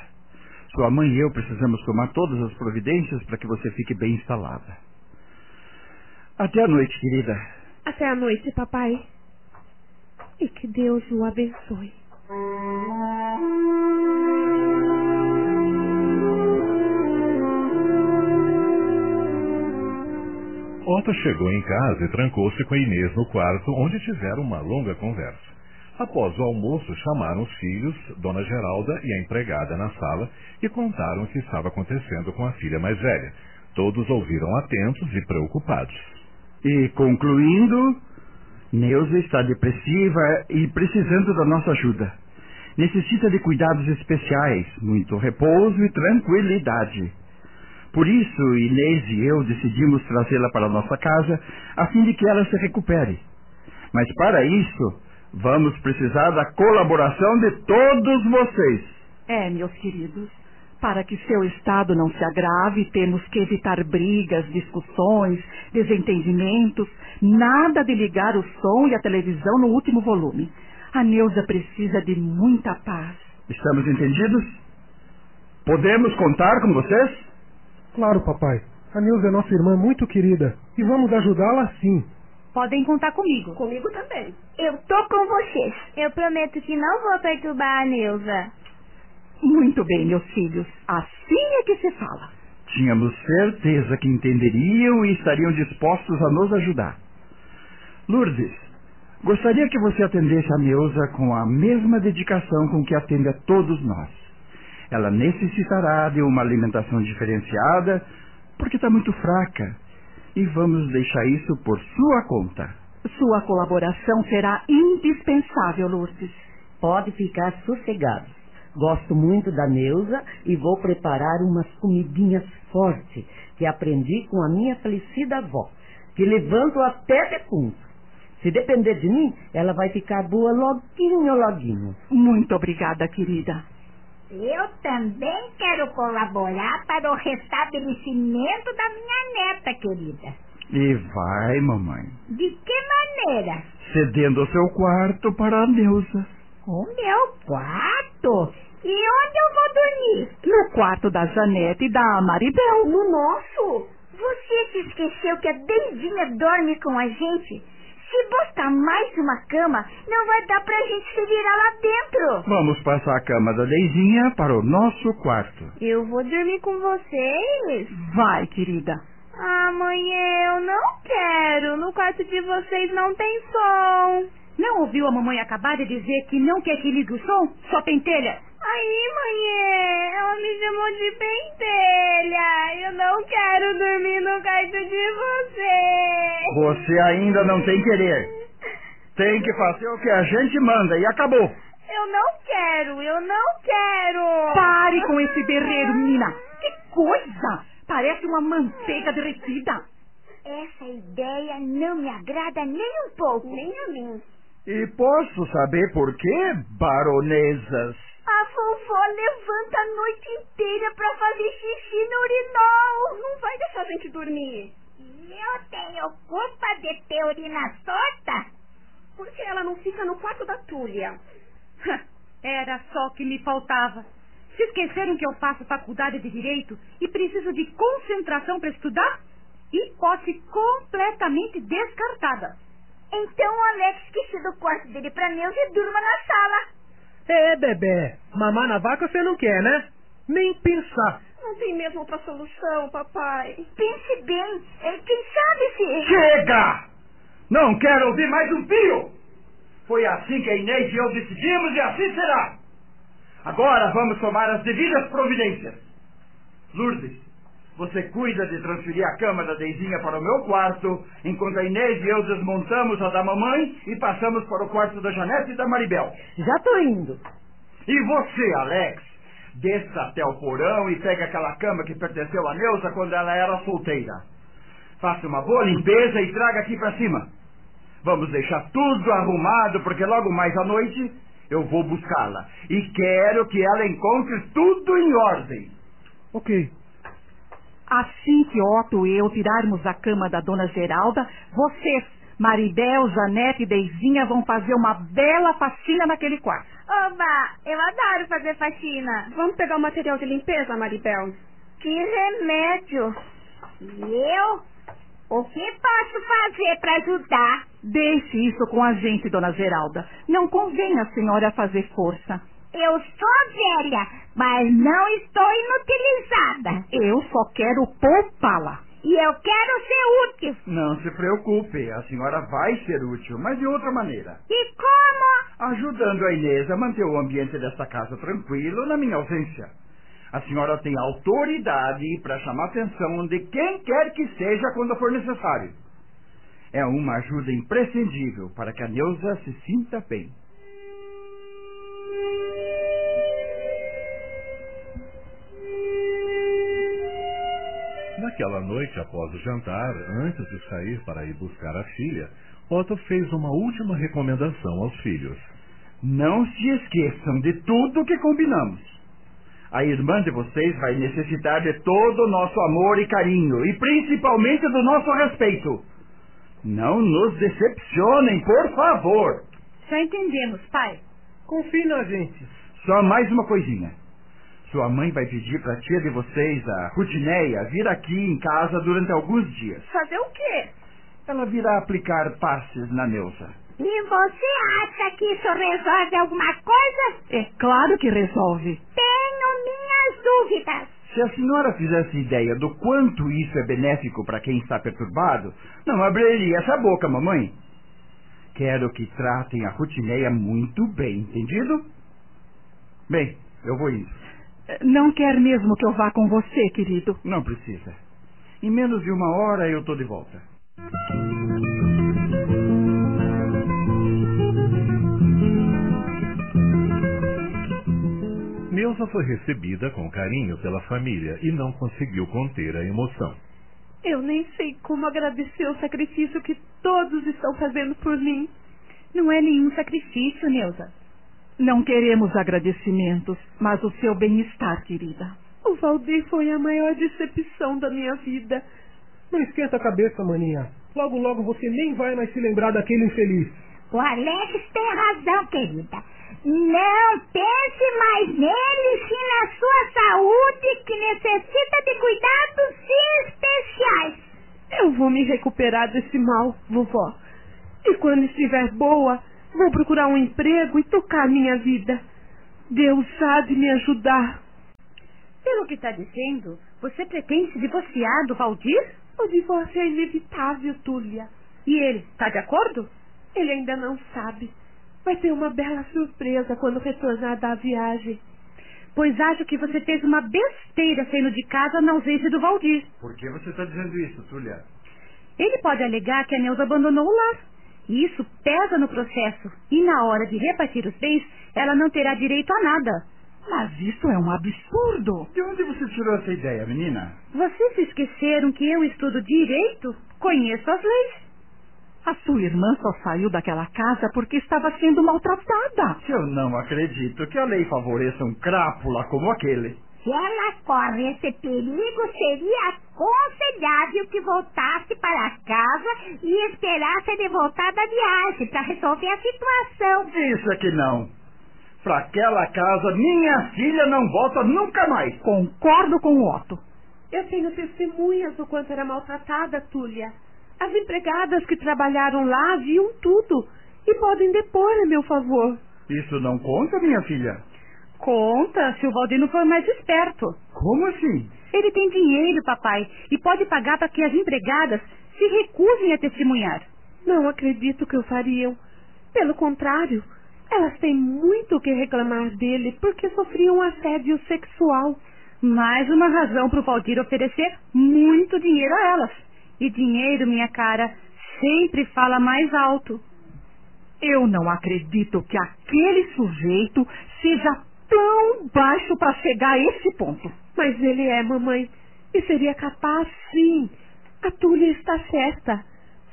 Sua mãe e eu precisamos tomar todas as providências para que você fique bem instalada. Até a noite, querida. Até a noite, papai. E que Deus o abençoe. Otto chegou em casa e trancou-se com a Inês no quarto, onde tiveram uma longa conversa. Após o almoço, chamaram os filhos, Dona Geralda e a empregada na sala e contaram o que estava acontecendo com a filha mais velha. Todos ouviram atentos e preocupados. E concluindo, Neuza está depressiva e precisando da nossa ajuda. Necessita de cuidados especiais, muito repouso e tranquilidade. Por isso, Inês e eu decidimos trazê-la para nossa casa, a fim de que ela se recupere. Mas para isso, vamos precisar da colaboração de todos vocês. É, meus queridos. Para que seu estado não se agrave, temos que evitar brigas, discussões, desentendimentos, nada de ligar o som e a televisão no último volume. A Neuza precisa de muita paz. Estamos entendidos? Podemos contar com vocês? Claro, papai. A Nilza é nossa irmã muito querida e vamos ajudá-la sim. Podem contar comigo. Comigo também. Eu tô com vocês. Eu prometo que não vou perturbar a Neuza. Muito bem, meus filhos. Assim é que se fala. Tínhamos certeza que entenderiam e estariam dispostos a nos ajudar. Lourdes, gostaria que você atendesse a Neuza com a mesma dedicação com que atende a todos nós. Ela necessitará de uma alimentação diferenciada, porque está muito fraca. E vamos deixar isso por sua conta. Sua colaboração será indispensável, Lourdes. Pode ficar sossegado. Gosto muito da Neuza e vou preparar umas comidinhas fortes que aprendi com a minha falecida avó, que levanto até defunto. Se depender de mim, ela vai ficar boa loguinho, loguinho. Muito obrigada, querida. Eu também quero colaborar para o restabelecimento da minha neta, querida. E vai, mamãe. De que maneira? Cedendo o seu quarto para a Neuza. O meu quarto? E onde eu vou dormir? No quarto da Janete e da Maribel. No nosso? Você se esqueceu que a Deivinha dorme com a gente? Se botar mais uma cama, não vai dar pra gente se virar lá dentro. Vamos passar a cama da Deizinha para o nosso quarto. Eu vou dormir com vocês? Vai, querida. Ah, mãe, eu não quero. No quarto de vocês não tem som. Não ouviu a mamãe acabar de dizer que não quer que ligue o som? Só pentelha. Aí, mãe, ela me chamou de pentelha. Eu não quero dormir no quarto de vocês. Você ainda não tem querer. Tem que fazer o que a gente manda e acabou. Eu não quero, eu não quero. Pare com esse berreiro, menina. Que coisa! Parece uma manteiga derretida. Essa ideia não me agrada nem um pouco. Nem a mim. E posso saber por quê, baronesas? A vovó levanta a noite inteira pra fazer xixi no urinol. Não vai deixar a gente dormir. Eu tenho culpa de ter urina torta? Por que ela não fica no quarto da Túlia? Era só o que me faltava. Se esqueceram que eu faço faculdade de Direito e preciso de concentração para estudar? Hipótese completamente descartada. Então o Alex esqueci do quarto dele pra Neuza e durma na sala. É, bebê. Mamar na vaca você não quer, né? Nem pensar. Não tem mesmo outra solução, papai. Pense bem. É, Quem sabe se... Chega! Não quero ouvir mais um pio! Foi assim que a Inês e eu decidimos e assim será. Agora vamos tomar as devidas providências. Lourdes, você cuida de transferir a cama da Deizinha para o meu quarto, enquanto a Inês e eu desmontamos a da mamãe e passamos para o quarto da Janete e da Maribel. Já tô indo. E você, Alex, desça até o porão e pegue aquela cama que pertenceu a Neuza quando ela era solteira. Faça uma boa limpeza e traga aqui para cima. Vamos deixar tudo arrumado, porque logo mais à noite eu vou buscá-la. E quero que ela encontre tudo em ordem. Ok. Assim que Otto e eu tirarmos a cama da dona Geralda, vocês, Maribel, Janete e Deizinha, vão fazer uma bela faxina naquele quarto. Oba, eu adoro fazer faxina. Vamos pegar o material de limpeza, Maribel. Que remédio! E eu? O que posso fazer para ajudar? Deixe isso com a gente, dona Geralda. Não convém a senhora fazer força. Eu sou velha, mas não estou inutilizada. Eu só quero poupá-la. E eu quero ser útil. Não se preocupe, a senhora vai ser útil, mas de outra maneira. E como? Ajudando a Inês a manter o ambiente desta casa tranquilo na minha ausência. A senhora tem autoridade para chamar a atenção de quem quer que seja quando for necessário. É uma ajuda imprescindível para que a Neuza se sinta bem. Naquela noite, após o jantar, antes de sair para ir buscar a filha, Otto fez uma última recomendação aos filhos. Não se esqueçam de tudo que combinamos. A irmã de vocês vai necessitar de todo o nosso amor e carinho, e principalmente do nosso respeito. Não nos decepcionem, por favor. Já entendemos, pai. Confie na gente. Só mais uma coisinha. Sua mãe vai pedir para a tia de vocês, a Rutineia, vir aqui em casa durante alguns dias. Fazer o quê? Ela virá aplicar passes na Neuza. E você acha que isso resolve alguma coisa? É claro que resolve. Tenho minhas dúvidas. Se a senhora fizesse ideia do quanto isso é benéfico para quem está perturbado, não abriria essa boca, mamãe. Quero que tratem a Rutineia muito bem, entendido? Bem, eu vou indo. Não quer mesmo que eu vá com você, querido? Não precisa. Em menos de uma hora eu estou de volta. Neuza foi recebida com carinho pela família e não conseguiu conter a emoção. Eu nem sei como agradecer o sacrifício que todos estão fazendo por mim. Não é nenhum sacrifício, Neuza. Não queremos agradecimentos, mas o seu bem-estar, querida. O Valdir foi a maior decepção da minha vida. Não esquenta a cabeça, maninha. Logo, logo você nem vai mais se lembrar daquele infeliz. O Alex tem razão, querida. Não pense mais nele sim na sua saúde que necessita de cuidados especiais. Eu vou me recuperar desse mal, vovó. E quando estiver boa, vou procurar um emprego e tocar minha vida. Deus há de me ajudar. Pelo que está dizendo, você pretende se divorciar do Valdir? O divórcio é inevitável, Túlia. E ele está de acordo? Ele ainda não sabe. Vai ter uma bela surpresa quando retornar da viagem. Pois acho que você fez uma besteira saindo de casa na ausência do Valdir. Por que você está dizendo isso, Túlia? Ele pode alegar que a Neuza abandonou o lar. E isso pesa no processo. E na hora de repartir os bens, ela não terá direito a nada. Mas isso é um absurdo. De onde você tirou essa ideia, menina? Vocês se esqueceram que eu estudo direito? Conheço as leis. A sua irmã só saiu daquela casa porque estava sendo maltratada. Eu não acredito que a lei favoreça um crápula como aquele. Se ela corre esse perigo, seria aconselhável que voltasse para casa e esperasse ele voltar da viagem para resolver a situação. Isso é que não. Para aquela casa, minha filha não volta nunca mais. Concordo com o Otto. Eu tenho testemunhas do quanto era maltratada, Túlia. As empregadas que trabalharam lá viam tudo e podem depor a meu favor. Isso não conta, minha filha? Conta, se o Valdir não for mais esperto. Como assim? Ele tem dinheiro, papai, e pode pagar para que as empregadas se recusem a testemunhar. Não acredito que o fariam. Pelo contrário, elas têm muito o que reclamar dele porque sofriam assédio sexual. Mais uma razão para o Valdir oferecer muito dinheiro a elas. E dinheiro, minha cara, sempre fala mais alto. Eu não acredito que aquele sujeito seja tão baixo para chegar a esse ponto. Mas ele é, mamãe, e seria capaz, sim. A Túlia está certa.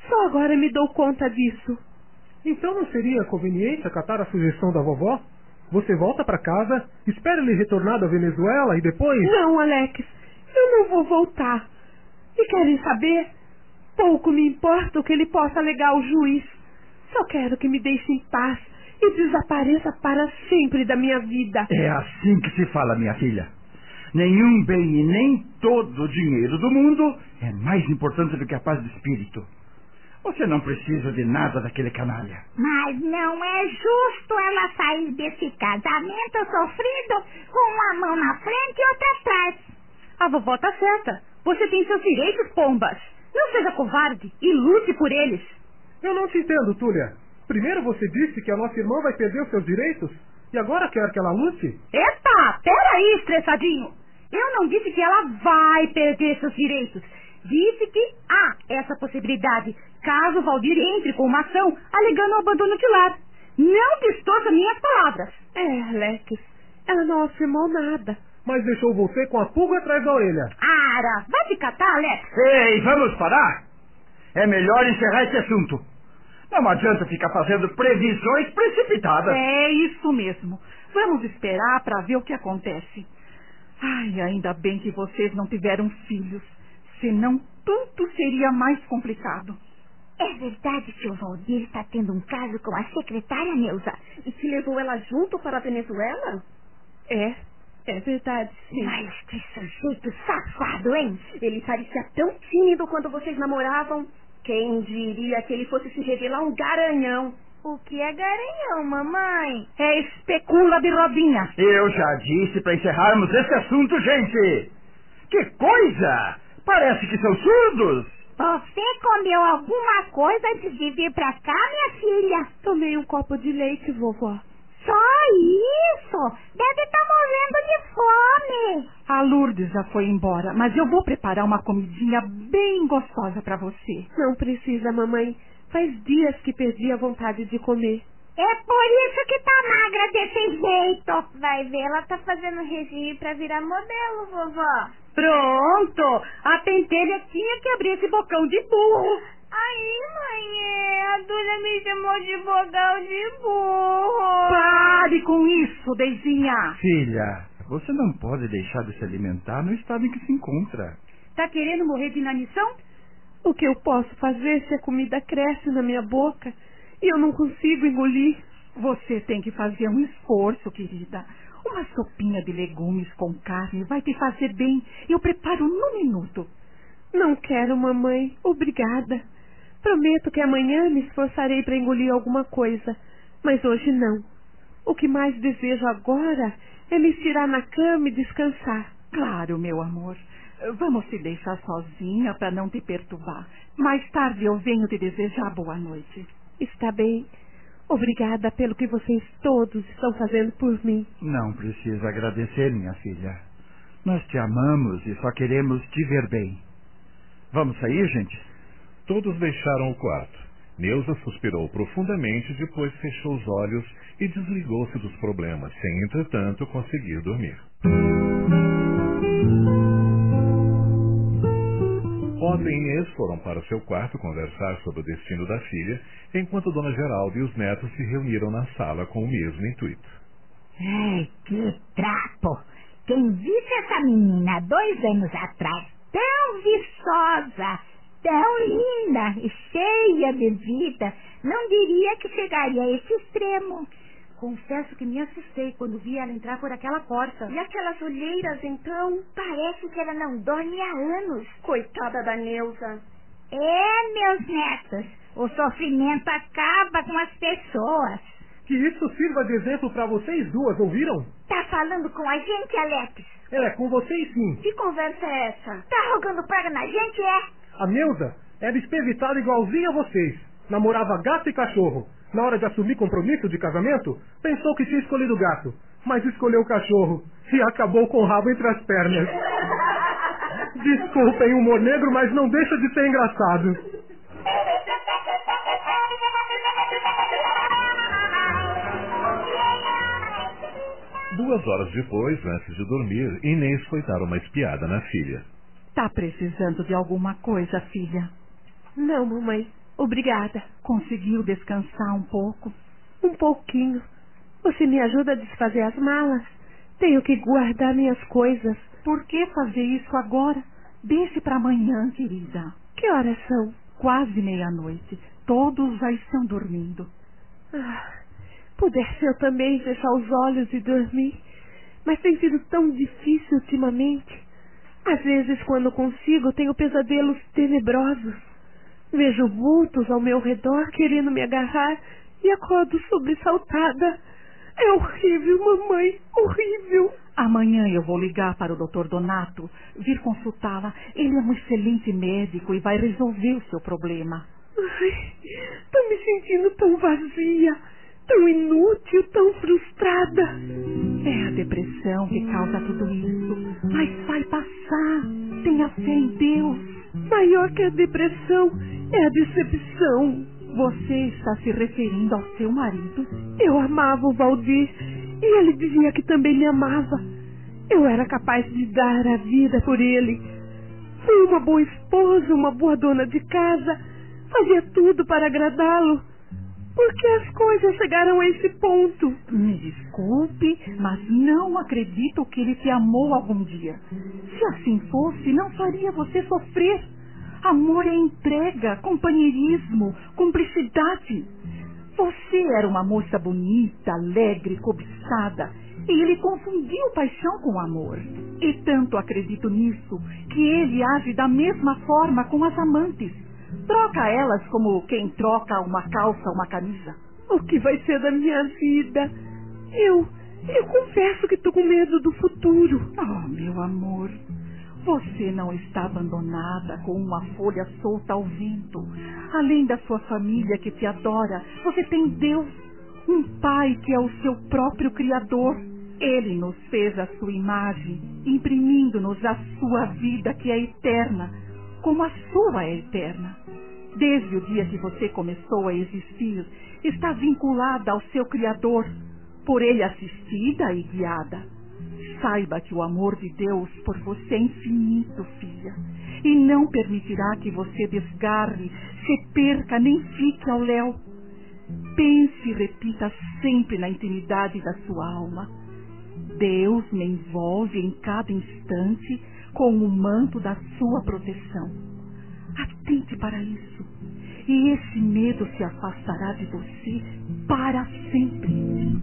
Só agora me dou conta disso. Então não seria conveniente acatar a sugestão da vovó? Você volta para casa, espera ele retornar da Venezuela e depois. Não, Alex, eu não vou voltar. E querem saber? Pouco me importa o que ele possa alegar ao juiz. Só quero que me deixe em paz e desapareça para sempre da minha vida. É assim que se fala, minha filha. Nenhum bem e nem todo o dinheiro do mundo é mais importante do que a paz do espírito. Você não precisa de nada daquele canalha. Mas não é justo ela sair desse casamento sofrido com uma mão na frente e outra atrás. A vovó tá certa. Você tem seus direitos, pombas. Não seja covarde e lute por eles. Eu não te entendo, Túlia. Primeiro você disse que a nossa irmã vai perder os seus direitos e agora quer que ela lute? Epa, peraí, estressadinho. Eu não disse que ela vai perder seus direitos. Disse que há essa possibilidade, caso Valdir entre com uma ação alegando o abandono de lar. Não distorça minhas palavras. É, Alex, ela não afirmou nada. Mas deixou você com a pulga atrás da orelha. Ara, vai te catar, Alex. Ei, vamos parar? É melhor encerrar esse assunto. Não adianta ficar fazendo previsões precipitadas. É isso mesmo. Vamos esperar para ver o que acontece. Ai, ainda bem que vocês não tiveram filhos. Senão tudo seria mais complicado. É verdade que o Valdir está tendo um caso com a secretária Neuza. E que levou ela junto para a Venezuela? É, é verdade, sim. Mas que sujeito safado, hein? Ele parecia tão tímido quando vocês namoravam. Quem diria que ele fosse se revelar um garanhão? O que é garanhão, mamãe? É especula de rodinha. Eu já disse para encerrarmos esse assunto, gente. Que coisa! Parece que são surdos. Você comeu alguma coisa antes de vir pra cá, minha filha? Tomei um copo de leite, vovó. Só isso? Deve estar tá morrendo de fome. A Lourdes já foi embora, mas eu vou preparar uma comidinha bem gostosa para você. Não precisa, mamãe. Faz dias que perdi a vontade de comer. É por isso que tá magra desse jeito. Vai ver, ela tá fazendo regime pra virar modelo, vovó. Pronto! A pentelha tinha que abrir esse bocão de burro. Aí, mãe, a Dulha me chamou de bogal de burro. Pare com isso, Deizinha. Filha, você não pode deixar de se alimentar no estado em que se encontra. Tá querendo morrer de inanição? O que eu posso fazer se a comida cresce na minha boca e eu não consigo engolir? Você tem que fazer um esforço, querida. Uma sopinha de legumes com carne vai te fazer bem. Eu preparo num minuto. Não quero, mamãe. Obrigada. Prometo que amanhã me esforçarei para engolir alguma coisa, mas hoje não. O que mais desejo agora é me estirar na cama e descansar. Claro, meu amor. Vamos te deixar sozinha para não te perturbar. Mais tarde eu venho te desejar boa noite. Está bem. Obrigada pelo que vocês todos estão fazendo por mim. Não precisa agradecer, minha filha. Nós te amamos e só queremos te ver bem. Vamos sair, gente? Todos deixaram o quarto. Neuza suspirou profundamente, depois fechou os olhos e desligou-se dos problemas, sem, entretanto, conseguir dormir. Rosa e Inês foram para seu quarto conversar sobre o destino da filha, enquanto Dona Geralda e os netos se reuniram na sala com o mesmo intuito. Ai, que trapo! Quem visse essa menina dois anos atrás, tão viçosa, tão linda e cheia de vida, não diria que chegaria a esse extremo. Confesso que me assustei quando vi ela entrar por aquela porta. E aquelas olheiras, então? Parece que ela não dorme há anos. Coitada da Neuza. É, meus netos, o sofrimento acaba com as pessoas. Que isso sirva de exemplo para vocês duas, ouviram? Tá falando com a gente, Alex? É, com vocês sim. Que conversa é essa? Tá rogando praga na gente, é? A Neuza era espevitada igualzinha a vocês. Namorava gato e cachorro. Na hora de assumir compromisso de casamento, pensou que tinha escolhido o gato, mas escolheu o cachorro e acabou com o rabo entre as pernas. Desculpem o humor negro, mas não deixa de ser engraçado. Duas horas depois, antes de dormir, Inês foi dar uma espiada na filha. Tá precisando de alguma coisa, filha? Não, mamãe. Obrigada. Conseguiu descansar um pouco? Um pouquinho. Você me ajuda a desfazer as malas? Tenho que guardar minhas coisas. Por que fazer isso agora? Deixe para amanhã, querida. Que horas são? Quase meia-noite. Todos já estão dormindo. Ah, pudesse eu também fechar os olhos e dormir. Mas tem sido tão difícil ultimamente. Às vezes, quando consigo, tenho pesadelos tenebrosos. Vejo vultos ao meu redor querendo me agarrar e acordo sobressaltada. É horrível, mamãe, horrível. Amanhã eu vou ligar para o Dr. Donato, vir consultá-la. Ele é um excelente médico e vai resolver o seu problema. Ai, tô me sentindo tão vazia, tão inútil, tão frustrada. É a depressão que causa tudo isso. Mas vai passar. Tenha fé em Deus. Maior que a depressão é a decepção. Você está se referindo ao seu marido? Eu amava o Valdir e ele dizia que também me amava. Eu era capaz de dar a vida por ele. Fui uma boa esposa, uma boa dona de casa. Fazia tudo para agradá-lo. Por que as coisas chegaram a esse ponto? Me desculpe, mas não acredito que ele te amou algum dia. Se assim fosse, não faria você sofrer. Amor é entrega, companheirismo, cumplicidade. Você era uma moça bonita, alegre, cobiçada, e ele confundiu paixão com amor. E tanto acredito nisso que ele age da mesma forma com as amantes. Troca elas como quem troca uma calça ou uma camisa. O que vai ser da minha vida? Eu, eu confesso que estou com medo do futuro. Oh, meu amor, você não está abandonada com uma folha solta ao vento. Além da sua família que te adora, você tem Deus, um Pai que é o seu próprio Criador. Ele nos fez a sua imagem, imprimindo-nos a sua vida que é eterna, como a sua é eterna. Desde o dia que você começou a existir, está vinculada ao seu Criador, por ele assistida e guiada. Saiba que o amor de Deus por você é infinito, filha, e não permitirá que você desgarre, se perca, nem fique ao léu. Pense e repita sempre na intimidade da sua alma. Deus me envolve em cada instante com o manto da sua proteção. Atente para isso, e esse medo se afastará de você para sempre.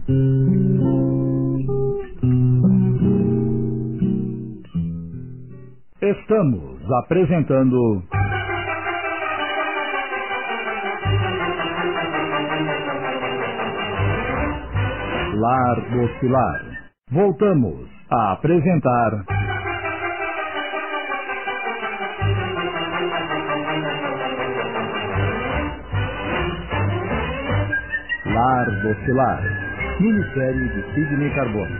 Estamos apresentando. Lar do Pilar. Voltamos a apresentar. Lar do Pilar. Minissérie de Sidney Carbone.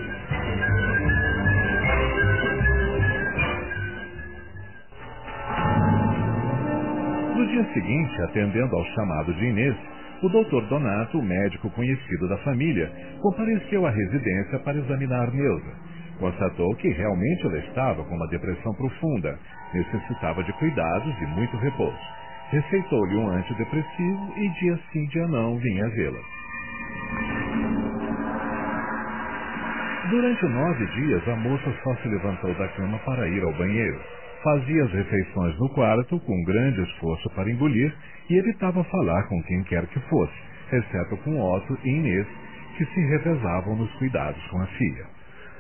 No dia seguinte, atendendo ao chamado de Inês, o doutor Donato, médico conhecido da família, compareceu à residência para examinar Neuza. Constatou que realmente ela estava com uma depressão profunda, necessitava de cuidados e muito repouso. Receitou-lhe um antidepressivo e dia sim, dia não, vinha vê-la. Durante nove dias, a moça só se levantou da cama para ir ao banheiro. Fazia as refeições no quarto com grande esforço para engolir e evitava falar com quem quer que fosse, exceto com Otto e Inês, que se revezavam nos cuidados com a filha.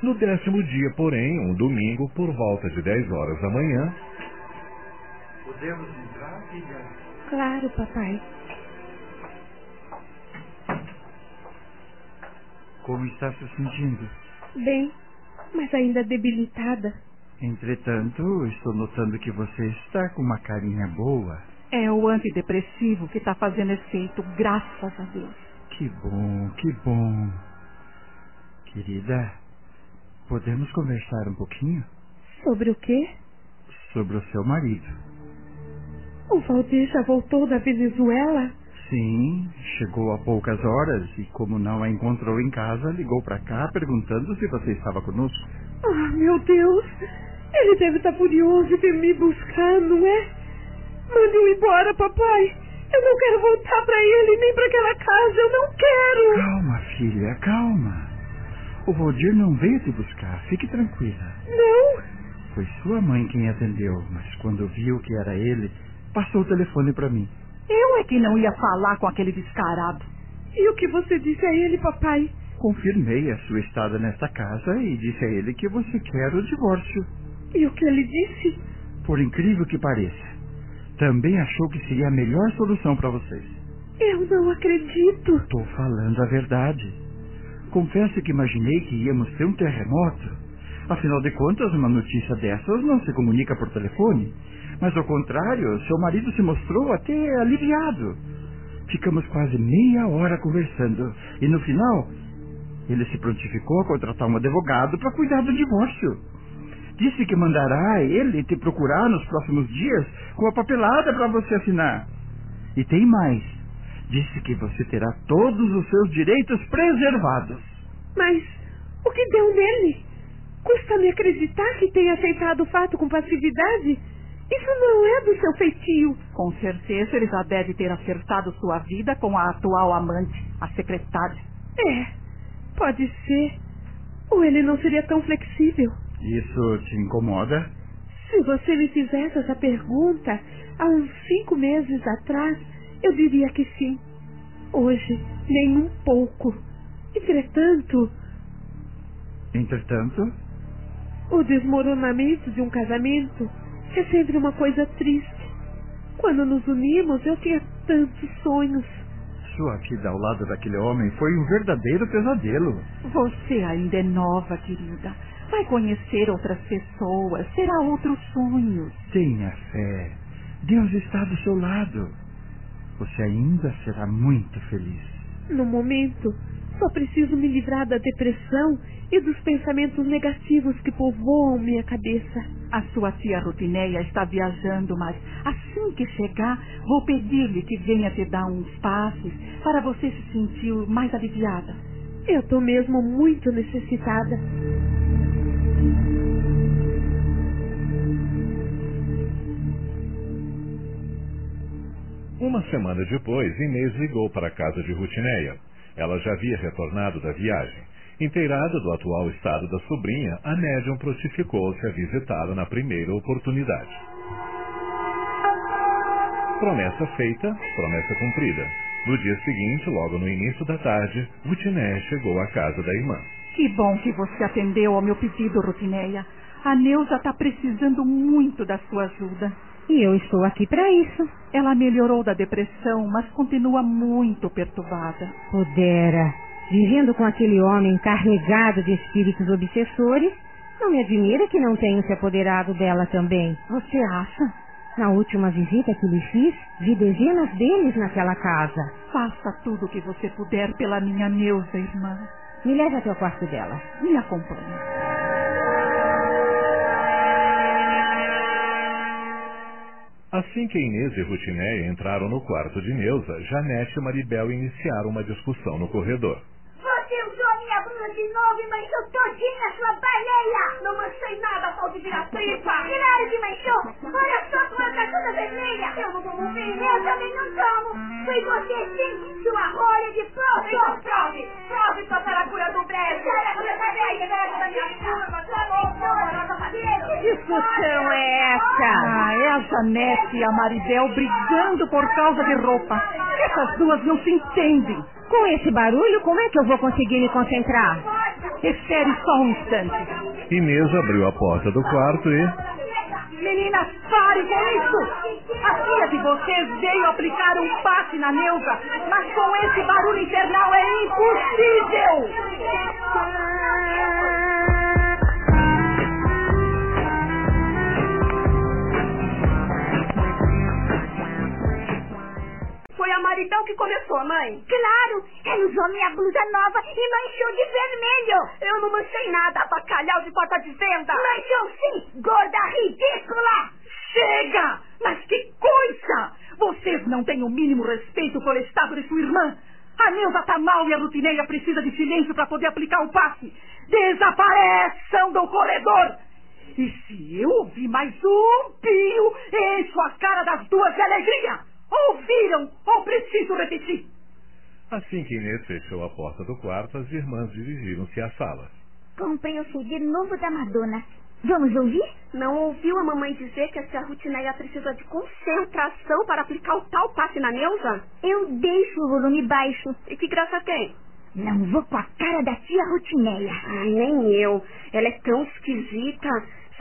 No décimo dia, porém, um domingo, por volta de dez horas da manhã. Podemos entrar, filha? Claro, papai. Como está se sentindo? Bem, mas ainda debilitada. Entretanto, estou notando que você está com uma carinha boa. É o antidepressivo que está fazendo efeito, graças a Deus. Que bom, que bom. Querida, podemos conversar um pouquinho? Sobre o quê? Sobre o seu marido. O Valdir já voltou da Venezuela? Sim, chegou há poucas horas e, como não a encontrou em casa, ligou para cá perguntando se você estava conosco. Ah, meu Deus! Ele deve estar furioso de me buscar, não é? Mande-o embora, papai. Eu não quero voltar para ele nem para aquela casa. Eu não quero. Calma, filha, calma. O Valdir não veio te buscar. Fique tranquila. Não? Foi sua mãe quem atendeu, mas quando viu que era ele, passou o telefone para mim. Eu é que não ia falar com aquele descarado. E o que você disse a ele, papai? Confirmei a sua estada nesta casa e disse a ele que você quer o divórcio. E o que ele disse? Por incrível que pareça, também achou que seria a melhor solução para vocês. Eu não acredito. Estou falando a verdade. Confesso que imaginei que íamos ter um terremoto. Afinal de contas, uma notícia dessas não se comunica por telefone. Mas ao contrário, seu marido se mostrou até aliviado. Ficamos quase meia hora conversando. E no final, ele se prontificou a contratar um advogado para cuidar do divórcio. Disse que mandará ele te procurar nos próximos dias com a papelada para você assinar. E tem mais. Disse que você terá todos os seus direitos preservados. Mas o que deu nele? Custa-me acreditar que tenha aceitado o fato com passividade? Isso não é do seu feitio. Com certeza ele já deve ter acertado sua vida com a atual amante, a secretária. É, pode ser. Ou ele não seria tão flexível. Isso te incomoda? Se você me fizesse essa pergunta há uns cinco meses atrás, eu diria que sim. Hoje, nem um pouco. Entretanto. Entretanto? O desmoronamento de um casamento é sempre uma coisa triste. Quando nos unimos, eu tinha tantos sonhos. Sua vida ao lado daquele homem foi um verdadeiro pesadelo. Você ainda é nova, querida. Vai conhecer outras pessoas, terá outros sonhos. Tenha fé. Deus está do seu lado. Você ainda será muito feliz. No momento, só preciso me livrar da depressão e dos pensamentos negativos que povoam minha cabeça. A sua tia Rutineia está viajando, mas assim que chegar, vou pedir-lhe que venha te dar uns passes para você se sentir mais aliviada. Eu estou mesmo muito necessitada. Uma semana depois, Inês ligou para a casa de Rutineia. Ela já havia retornado da viagem. Inteirada do atual estado da sobrinha, a médium prontificou-se a visitá-la na primeira oportunidade. Promessa feita, promessa cumprida. No dia seguinte, logo no início da tarde, Rutineia chegou à casa da irmã. Que bom que você atendeu ao meu pedido, Rutineia. A Neuza está precisando muito da sua ajuda. E eu estou aqui para isso. Ela melhorou da depressão, mas continua muito perturbada. Pudera. Vivendo com aquele homem carregado de espíritos obsessores, não me admira que não tenha se apoderado dela também. Você acha? Na última visita que lhe fiz, vi dezenas deles naquela casa. Faça tudo o que você puder pela minha Neuza, irmã. Me leve até o quarto dela. Me acompanhe. Assim que Inês e Rutineia entraram no quarto de Neuza, Janete e Maribel iniciaram uma discussão no corredor. Você usou minha blusa de novo e manchou todinha a sua baleia! Não manchei nada, pau de virar tripa! Claro que manchou! Olha só como ela tá toda vermelha! Eu não tomo vinho! Eu também não tomo! Foi você sim, sua rolha de prova! Então prove! Prove sua saracura do brejo! Saracura da velha, saracura da minha! Que discussão é essa? Ah, é a Janete e a Maribel brigando por causa de roupa. Essas duas não se entendem. Com esse barulho, como é que eu vou conseguir me concentrar? Espere só um instante. Inês abriu a porta do quarto e. Meninas, pare com isso! A filha de vocês veio aplicar um passe na Neuza, mas com esse barulho infernal é impossível! Foi a Maribel que começou, mãe. Claro, ela usou minha blusa nova e manchou de vermelho. Eu não manchei nada, bacalhau de porta de venda. Manchou sim, gorda ridícula. Chega! Mas que coisa! Vocês não têm o mínimo respeito pelo estado de sua irmã. A Neuza tá mal e a Rutineia precisa de silêncio para poder aplicar o passe. Desapareçam do corredor! E se eu ouvir mais um pio, encho a cara das duas de alegria. Ouviram? Ou preciso repetir? Assim que Inês fechou a porta do quarto, as irmãs dirigiram-se à sala. Comprei o CD novo da Madonna. Vamos ouvir? Não ouviu a mamãe dizer que a tia Rutineia precisa de concentração para aplicar o tal passe na Neuza? Eu deixo o volume baixo. E que graça tem? Não vou com a cara da tia Rutineia. Ai, nem eu. Ela é tão esquisita.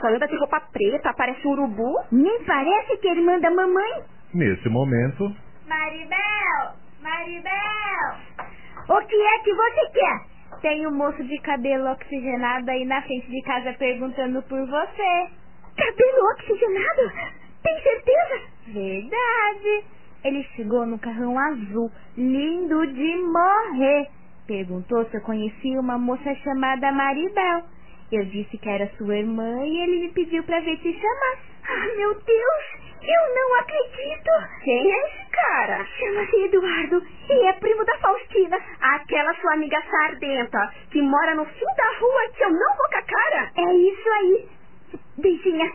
Só anda de roupa preta, parece um urubu. Nem parece que é irmã da mamãe. Nesse momento, Maribel! Maribel! O que é que você quer? Tem um moço de cabelo oxigenado aí na frente de casa perguntando por você. Cabelo oxigenado? Tem certeza? Verdade. Ele chegou no carrão azul, lindo de morrer. Perguntou se eu conhecia uma moça chamada Maribel. Eu disse que era sua irmã e ele me pediu pra ver te chamar. Ah, meu Deus! Eu não acredito! Quem é esse cara? Chama-se Eduardo e é primo da Faustina. Aquela sua amiga sardenta que mora no fim da rua que eu não vou com a cara. É isso aí. Beijinha,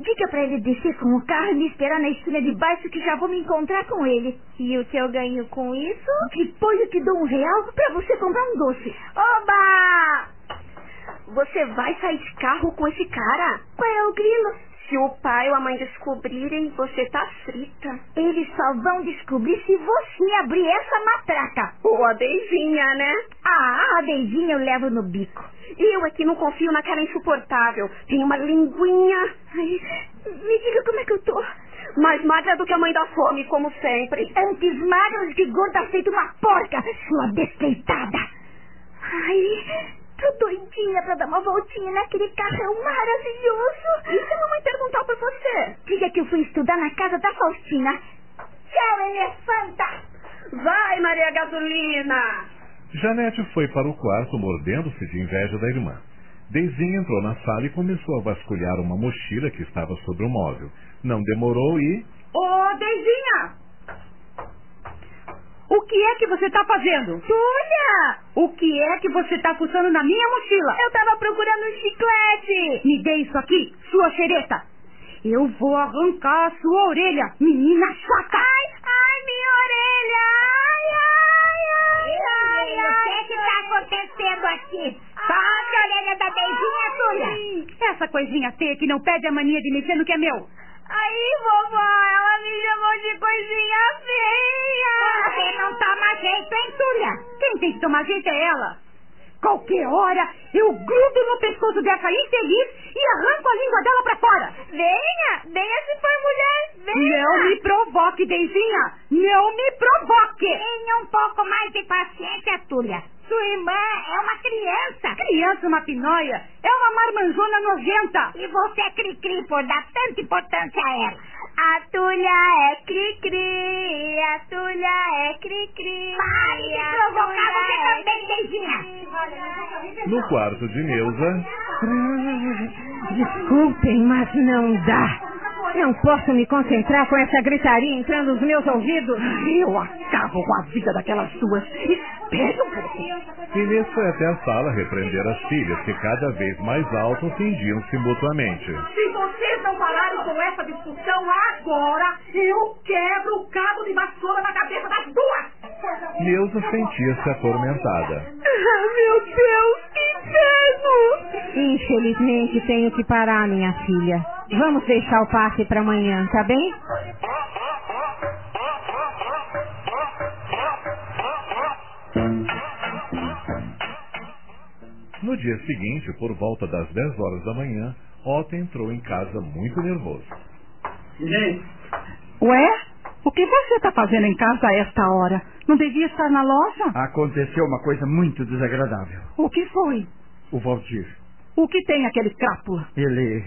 diga pra ele descer com o carro e me esperar na esquina de baixo que já vou me encontrar com ele. E o que eu ganho com isso? Depois eu te dou um real pra você comprar um doce. Oba! Você vai sair de carro com esse cara? Qual é o grilo? Se o pai ou a mãe descobrirem, você tá frita. Eles só vão descobrir se você abrir essa matraca. Ou a Deivinha, né? Ah, a Deivinha eu levo no bico. Eu é que não confio naquela insuportável. Tem uma linguinha. Ai, me diga como é que eu tô. Mais magra do que a mãe da fome, como sempre. Antes magra do que gorda feito uma porca, sua despeitada. Ai, tô doidinha pra dar uma voltinha naquele carrão maravilhoso. E se a mamãe perguntar por você? Diga que eu fui estudar na casa da Faustina. Tchau, elefanta! Vai, Maria Gasolina! Janete foi para o quarto mordendo-se de inveja da irmã. Deizinha entrou na sala e começou a vasculhar uma mochila que estava sobre o móvel. Não demorou e. Ô, Deizinha! O que é que você está fazendo? Tulha! O que é que você está fuçando na minha mochila? Eu estava procurando um chiclete! Me dê isso aqui, sua xereta! Eu vou arrancar a sua orelha, menina chata! Ai, ai, minha orelha! Ai, ai, ai, ai, O que é que tá acontecendo aqui? Toca a orelha da Deizinha, Tulha! Essa coisinha feia que não perde a mania de mexer no que é meu. Aí, vovó, ela me chamou de coisinha feia. Você não toma jeito, hein, Tulha? Quem tem que tomar jeito é ela. Qualquer hora eu grudo no pescoço dessa infeliz e arranco a língua dela pra fora. Venha, venha se for mulher, venha. Não me provoque, Deizinha. Não me provoque. Tenha um pouco mais de paciência, Tulha. Sua irmã é uma criança. Criança, uma pinóia, é uma marmanjona nojenta. E você é cri-cri por dar tanta importância a ela. A Tulha é cri-cri, a Tulha é cri-cri. Pare de provocar você é também, Deizinha. No quarto de Neuza, Desculpem, mas não dá. Não posso me concentrar com essa gritaria entrando nos meus ouvidos. Eu acabo com a vida daquelas duas. Espere um pouco. Inês foi até a sala repreender as filhas, que cada vez mais alto ofendiam-se mutuamente. Se vocês não pararem com essa discussão agora, eu quebro o cabo de vassoura na cabeça das duas. Neuza sentia-se atormentada. Ah, meu Deus, que inferno! Infelizmente tenho que parar, minha filha. Vamos deixar o passe para amanhã, tá bem? No dia seguinte, por volta das 10 horas da manhã, Otto entrou em casa muito nervoso. Inês, Ué? O que você está fazendo em casa a esta hora? Não devia estar na loja? aconteceu uma coisa muito desagradável. O que foi? O Valdir, O que tem aquele crápula? ele...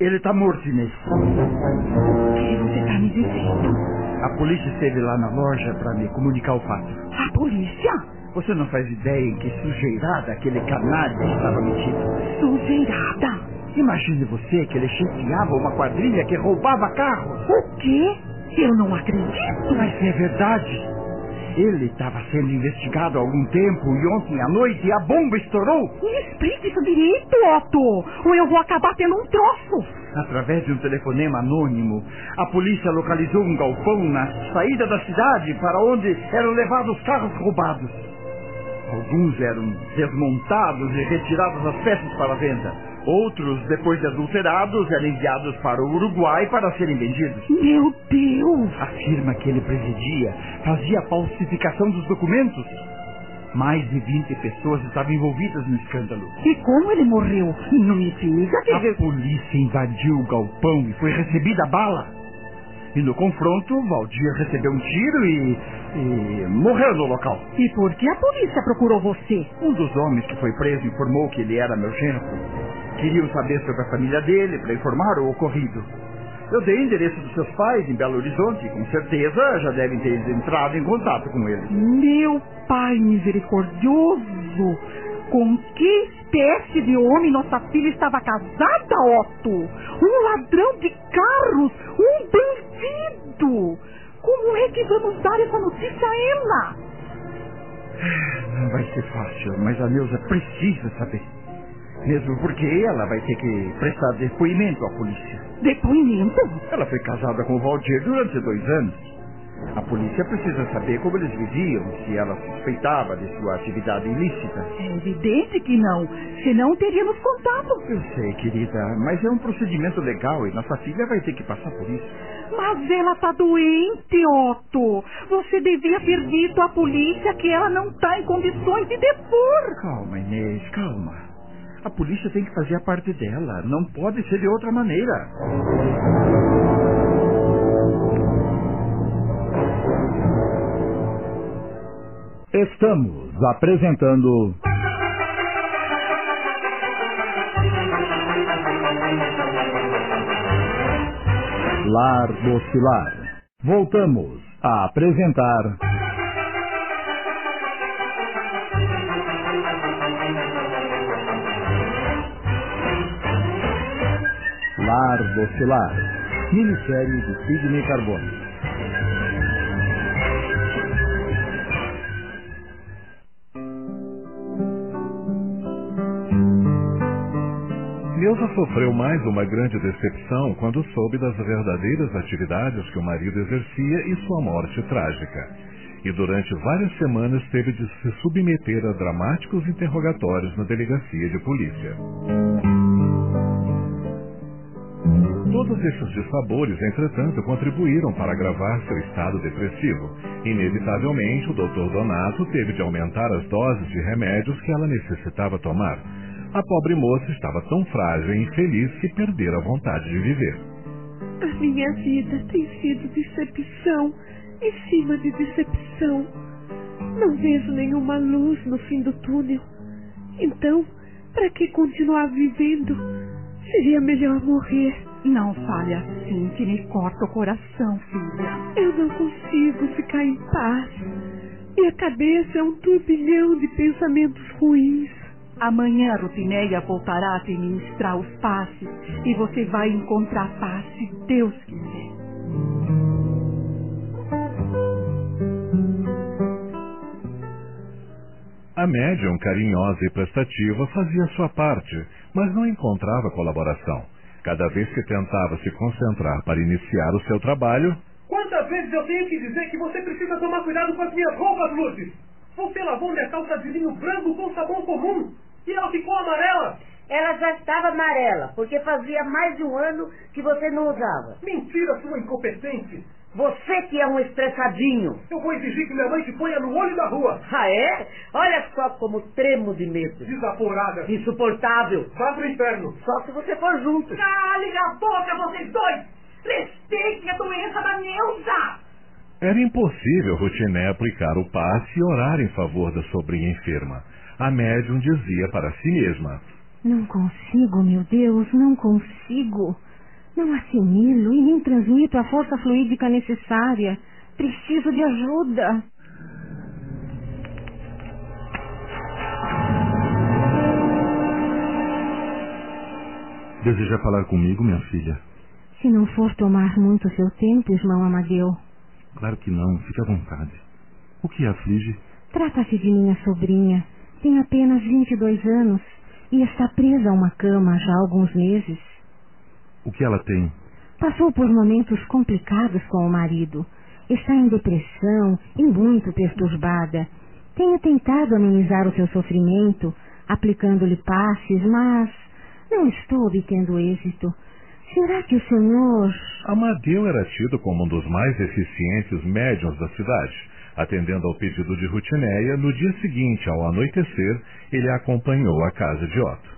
Ele tá morto, Inês. O que você está me dizendo? A polícia esteve lá na loja para me comunicar o fato. A polícia? Você não faz ideia em que sujeirada aquele canalha estava metido. Sujeirada. Imagine você que ele chefiava uma quadrilha que roubava carros. O quê? Eu não acredito. Mas é verdade. Ele estava sendo investigado há algum tempo e ontem à noite a bomba estourou. Me explique isso direito, Otto, ou eu vou acabar tendo um troço. Através de um telefonema anônimo, a polícia localizou um galpão na saída da cidade para onde eram levados os carros roubados. Alguns eram desmontados e retirados as peças para venda. Outros, depois de adulterados, eram enviados para o Uruguai para serem vendidos. Meu Deus! A firma que ele presidia fazia a falsificação dos documentos. Mais de 20 pessoas estavam envolvidas no escândalo. E como ele morreu? Não me diga que... A polícia invadiu o galpão e foi recebida a bala. E no confronto, Valdir recebeu um tiro e, e morreu no local. E por que a polícia procurou você? Um dos homens que foi preso informou que ele era meu genro. Queriam saber sobre a família dele para informar o ocorrido. Eu dei o endereço dos seus pais em Belo Horizonte e com certeza já devem ter entrado em contato com eles. Meu pai misericordioso! Com que espécie de homem nossa filha estava casada, Otto? Um ladrão de carros! Um bandido! Como é que vamos dar essa notícia a ela? Não vai ser fácil, mas a Neuza precisa saber. Mesmo porque ela vai ter que prestar depoimento à polícia. Depoimento? Ela foi casada com o Valdir durante dois anos. A polícia precisa saber como eles viviam, se ela suspeitava de sua atividade ilícita. É evidente que não, senão teríamos contato. Eu sei, querida, mas é um procedimento legal e nossa filha vai ter que passar por isso. Mas ela está doente, Otto. Você devia ter dito à polícia que ela não está em condições de depor. Calma, Inês, calma. A polícia tem que fazer a parte dela. Não pode ser de outra maneira. Estamos apresentando. Lar do Pilar. Voltamos a apresentar. Lar do Pilar. Minissérie de Sidney Carbone. Neuza sofreu mais uma grande decepção quando soube das verdadeiras atividades que o marido exercia e sua morte trágica. E durante várias semanas teve de se submeter a dramáticos interrogatórios na delegacia de polícia. Todos esses dissabores, entretanto, contribuíram para agravar seu estado depressivo. Inevitavelmente, o Dr. Donato teve de aumentar as doses de remédios que ela necessitava tomar. A pobre moça estava tão frágil e infeliz que perdera a vontade de viver. A minha vida tem sido decepção em cima de decepção. Não vejo nenhuma luz no fim do túnel. Então, para que continuar vivendo? Seria melhor morrer. Não fale assim, que me corta o coração, filha. Eu não consigo ficar em paz. Minha cabeça é um turbilhão de pensamentos ruins. Amanhã Rutineia voltará a te ministrar os passes e você vai encontrar paz se Deus quiser. A médium, carinhosa e prestativa, fazia sua parte, mas não encontrava colaboração. Cada vez que tentava se concentrar para iniciar o seu trabalho. Quantas vezes eu tenho que dizer que você precisa tomar cuidado com as minhas roupas, Lourdes? Você lavou minha calça de linho branco com sabão comum e ela ficou amarela. Ela já estava amarela, porque fazia mais de um ano que você não usava. Mentira, sua incompetente. Você que é um estressadinho. Eu vou exigir que minha mãe te ponha no olho da rua. Ah, é? Olha só como tremo de medo. Desaforada. Insuportável. Vá pro inferno. Só se você for junto. Calem a boca, vocês dois! Respeitem a doença da Neuza! Era impossível Routiné aplicar o passe e orar em favor da sobrinha enferma. A médium dizia para si mesma: Não consigo, meu Deus, não consigo. Não assimilo e nem transmito a força fluídica necessária. Preciso de ajuda. Deseja falar comigo, minha filha? Se não for tomar muito seu tempo, irmão Amadeu. Claro que não, fique à vontade. O que aflige? Trata-se de minha sobrinha. Tem apenas 22 anos e está presa a uma cama já há alguns meses. O que ela tem? Passou por momentos complicados com o marido. Está em depressão e muito perturbada. Tenho tentado amenizar o seu sofrimento, aplicando-lhe passes, mas não estou obtendo êxito. Será que o senhor. Amadeu era tido como um dos mais eficientes médiuns da cidade. Atendendo ao pedido de Rutineia, no dia seguinte, ao anoitecer, ele a acompanhou à casa de Otto.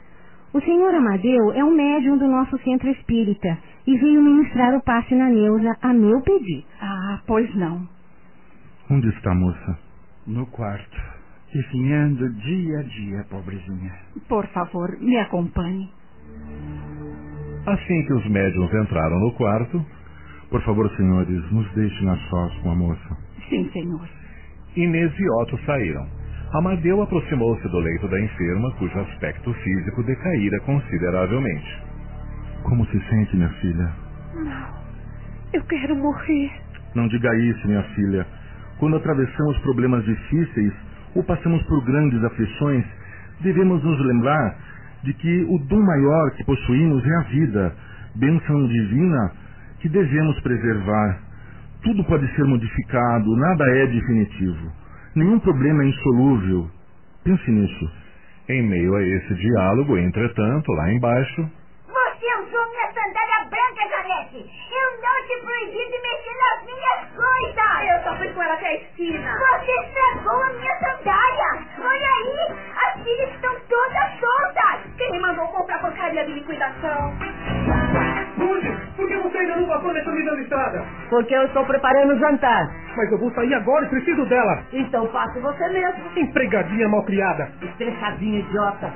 O senhor Amadeu é um médium do nosso centro espírita e veio ministrar o passe na Neuza a meu pedido. Ah, pois não. Onde está a moça? No quarto. Definhando dia a dia, pobrezinha. Por favor, me acompanhe. Assim que os médiums entraram no quarto, Por favor, senhores, nos deixem a sós com a moça. Sim, senhor. Inês e Otto saíram. Amadeu aproximou-se do leito da enferma, cujo aspecto físico decaíra consideravelmente. Como se sente, minha filha? Não. Eu quero morrer. Não diga isso, minha filha. Quando atravessamos problemas difíceis ou passamos por grandes aflições, devemos nos lembrar de que o dom maior que possuímos é a vida, bênção divina que devemos preservar. Tudo pode ser modificado, nada é definitivo. Nenhum problema é insolúvel. Pense nisso. Em meio a esse diálogo, entretanto, lá embaixo, Você usou minha sandália branca, Janete. Eu não te proibi de mexer nas minhas coisas. Eu só fui com ela até a esquina. Você estragou a minha sandália. Olha aí, as filhas estão todas soltas. Quem me mandou comprar porcaria de liquidação? Por que você ainda não passou nessa vida listrada? Porque eu estou preparando o jantar. Mas eu vou sair agora e preciso dela. Então faça você mesmo. Empregadinha malcriada. Estressadinha idiota.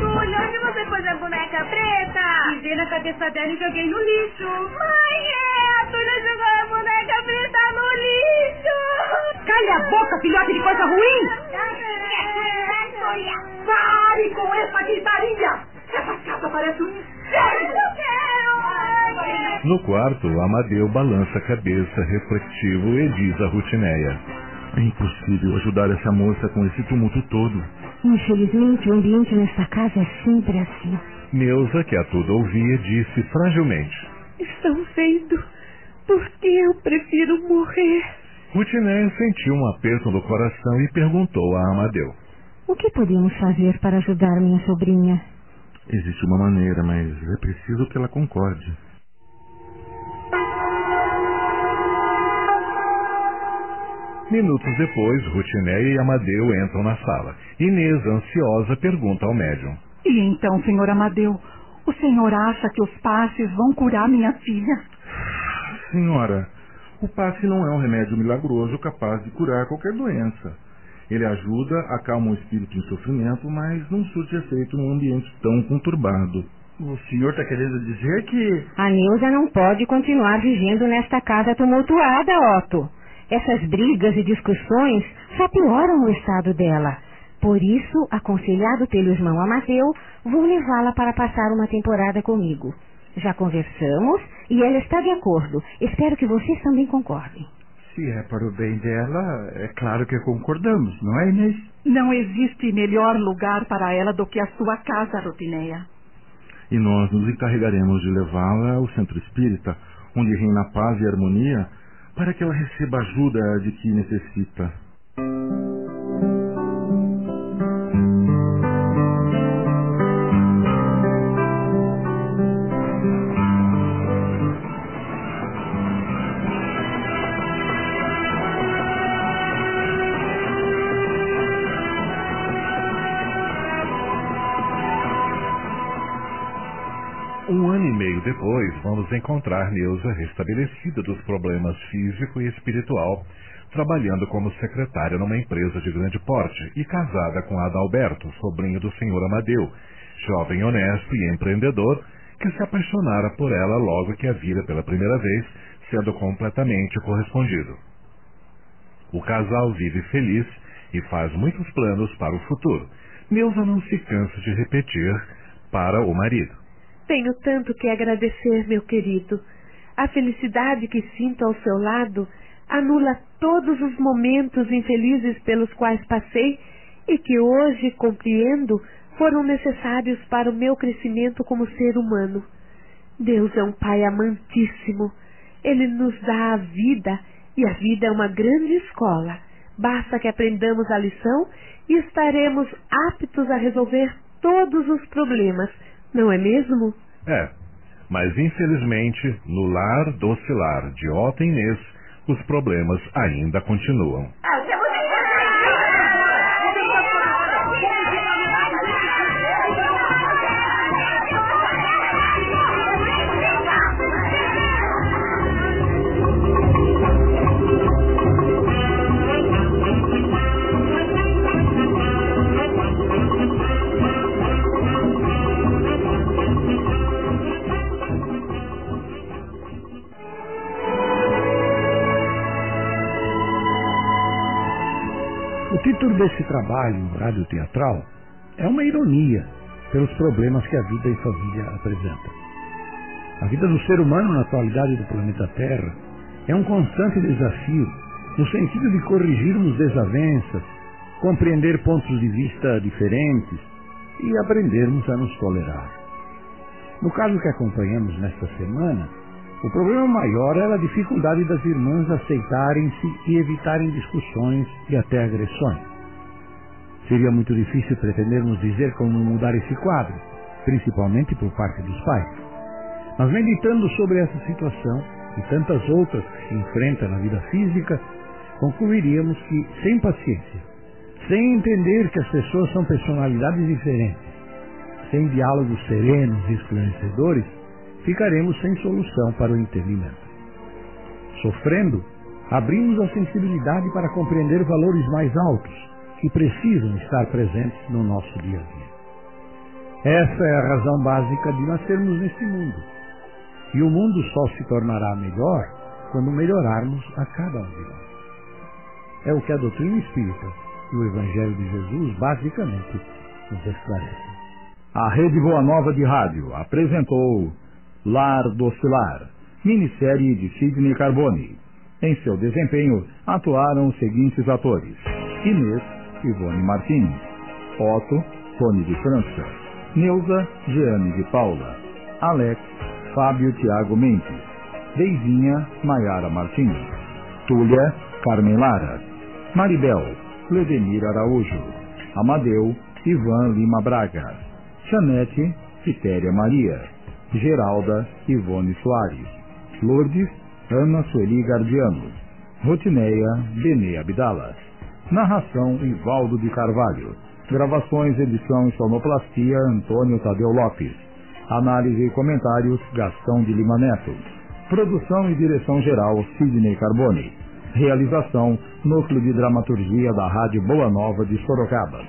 Júlia, onde você pôs a boneca preta? Pisei na cabeça dela e joguei no lixo. Mãe, é, a Túlia jogou a boneca preta no lixo. Calha a boca, filhote de coisa ruim! Túlia. Pare com essa gritaria. Essa casa parece um inferno. Eu quero. no quarto, Amadeu balança a cabeça reflexivo e diz a Rutineia. É impossível ajudar essa moça com esse tumulto todo. Infelizmente, o ambiente nesta casa é sempre assim. Neuza, que a tudo ouvia, disse fragilmente. Estão vendo? Porque eu prefiro morrer. Rutineia sentiu um aperto no coração e perguntou a Amadeu. O que podemos fazer para ajudar minha sobrinha? Existe uma maneira, mas é preciso que ela concorde. Minutos depois, Rutineia e Amadeu entram na sala. Inês, ansiosa, pergunta ao médium. E então, senhor Amadeu, o senhor acha que os passes vão curar minha filha? Senhora, o passe não é um remédio milagroso capaz de curar qualquer doença. Ele ajuda, acalma o espírito em sofrimento, mas não surte efeito num ambiente tão conturbado. O senhor está querendo dizer que. A Neuza não pode continuar vivendo nesta casa tumultuada, Otto. Essas brigas e discussões só pioram o estado dela. Por isso, aconselhado pelo irmão Amadeu, vou levá-la para passar uma temporada comigo. Já conversamos e ela está de acordo. Espero que vocês também concordem. Se é para o bem dela, é claro que concordamos, não é, Inês? Não existe melhor lugar para ela do que a sua casa, Rutineia. E nós nos encarregaremos de levá-la ao centro espírita, onde reina paz e harmonia, para que ela receba a ajuda de que necessita. Vamos encontrar Neuza restabelecida dos problemas físico e espiritual, trabalhando como secretária numa empresa de grande porte e casada com Adalberto, sobrinho do senhor Amadeu, jovem honesto e empreendedor, que se apaixonara por ela logo que a vira pela primeira vez, sendo completamente correspondido. O casal vive feliz e faz muitos planos para o futuro. Neuza não se cansa de repetir para o marido. Tenho tanto que agradecer, meu querido. A felicidade que sinto ao seu lado anula todos os momentos infelizes pelos quais passei e que hoje compreendo foram necessários para o meu crescimento como ser humano. Deus é um Pai amantíssimo. Ele nos dá a vida e a vida é uma grande escola. Basta que aprendamos a lição e estaremos aptos a resolver todos os problemas, não é mesmo? É, mas infelizmente, no lar docilar de Otto e Inês, os problemas ainda continuam. O desse trabalho radioteatral é uma ironia pelos problemas que a vida em família apresenta. A vida do ser humano na atualidade do planeta Terra é um constante desafio no sentido de corrigirmos desavenças, compreender pontos de vista diferentes e aprendermos a nos tolerar. No caso que acompanhamos nesta semana, o problema maior era a dificuldade das irmãs aceitarem-se e evitarem discussões e até agressões. Seria muito difícil pretendermos dizer como mudar esse quadro, principalmente por parte dos pais. Mas meditando sobre essa situação e tantas outras que se enfrentam na vida física, concluiríamos que, sem paciência, sem entender que as pessoas são personalidades diferentes, sem diálogos serenos e esclarecedores, ficaremos sem solução para o entendimento. Sofrendo, abrimos a sensibilidade para compreender valores mais altos que precisam estar presentes no nosso dia a dia. Essa é a razão básica de nascermos neste mundo. E o mundo só se tornará melhor quando melhorarmos a cada um de nós. É o que a doutrina espírita e o Evangelho de Jesus basicamente nos esclarecem. A Rede Boa Nova de Rádio apresentou Lar do Lar, minissérie de Sidney Carbone. Em seu desempenho atuaram os seguintes atores: Inês Ivone Martins, Otto Tony de França, Neuza Jeane de Paula, Alex Fábio Tiago Mendes, Deizinha Maiara Martins, Túlia Carmen Lara, Maribel Ledemir Araújo, Amadeu Ivan Lima Braga, Chanete Citéria Maria, Geralda Ivone Soares, Lourdes Ana Sueli Gardiano, Rotineia Benê Abdala. Narração Ivaldo de Carvalho. Gravações, edição e sonoplastia Antônio Tadeu Lopes. Análise e comentários Gastão de Lima Neto. Produção e direção geral Sidney Carbone. Realização Núcleo de Dramaturgia da Rádio Boa Nova de Sorocaba.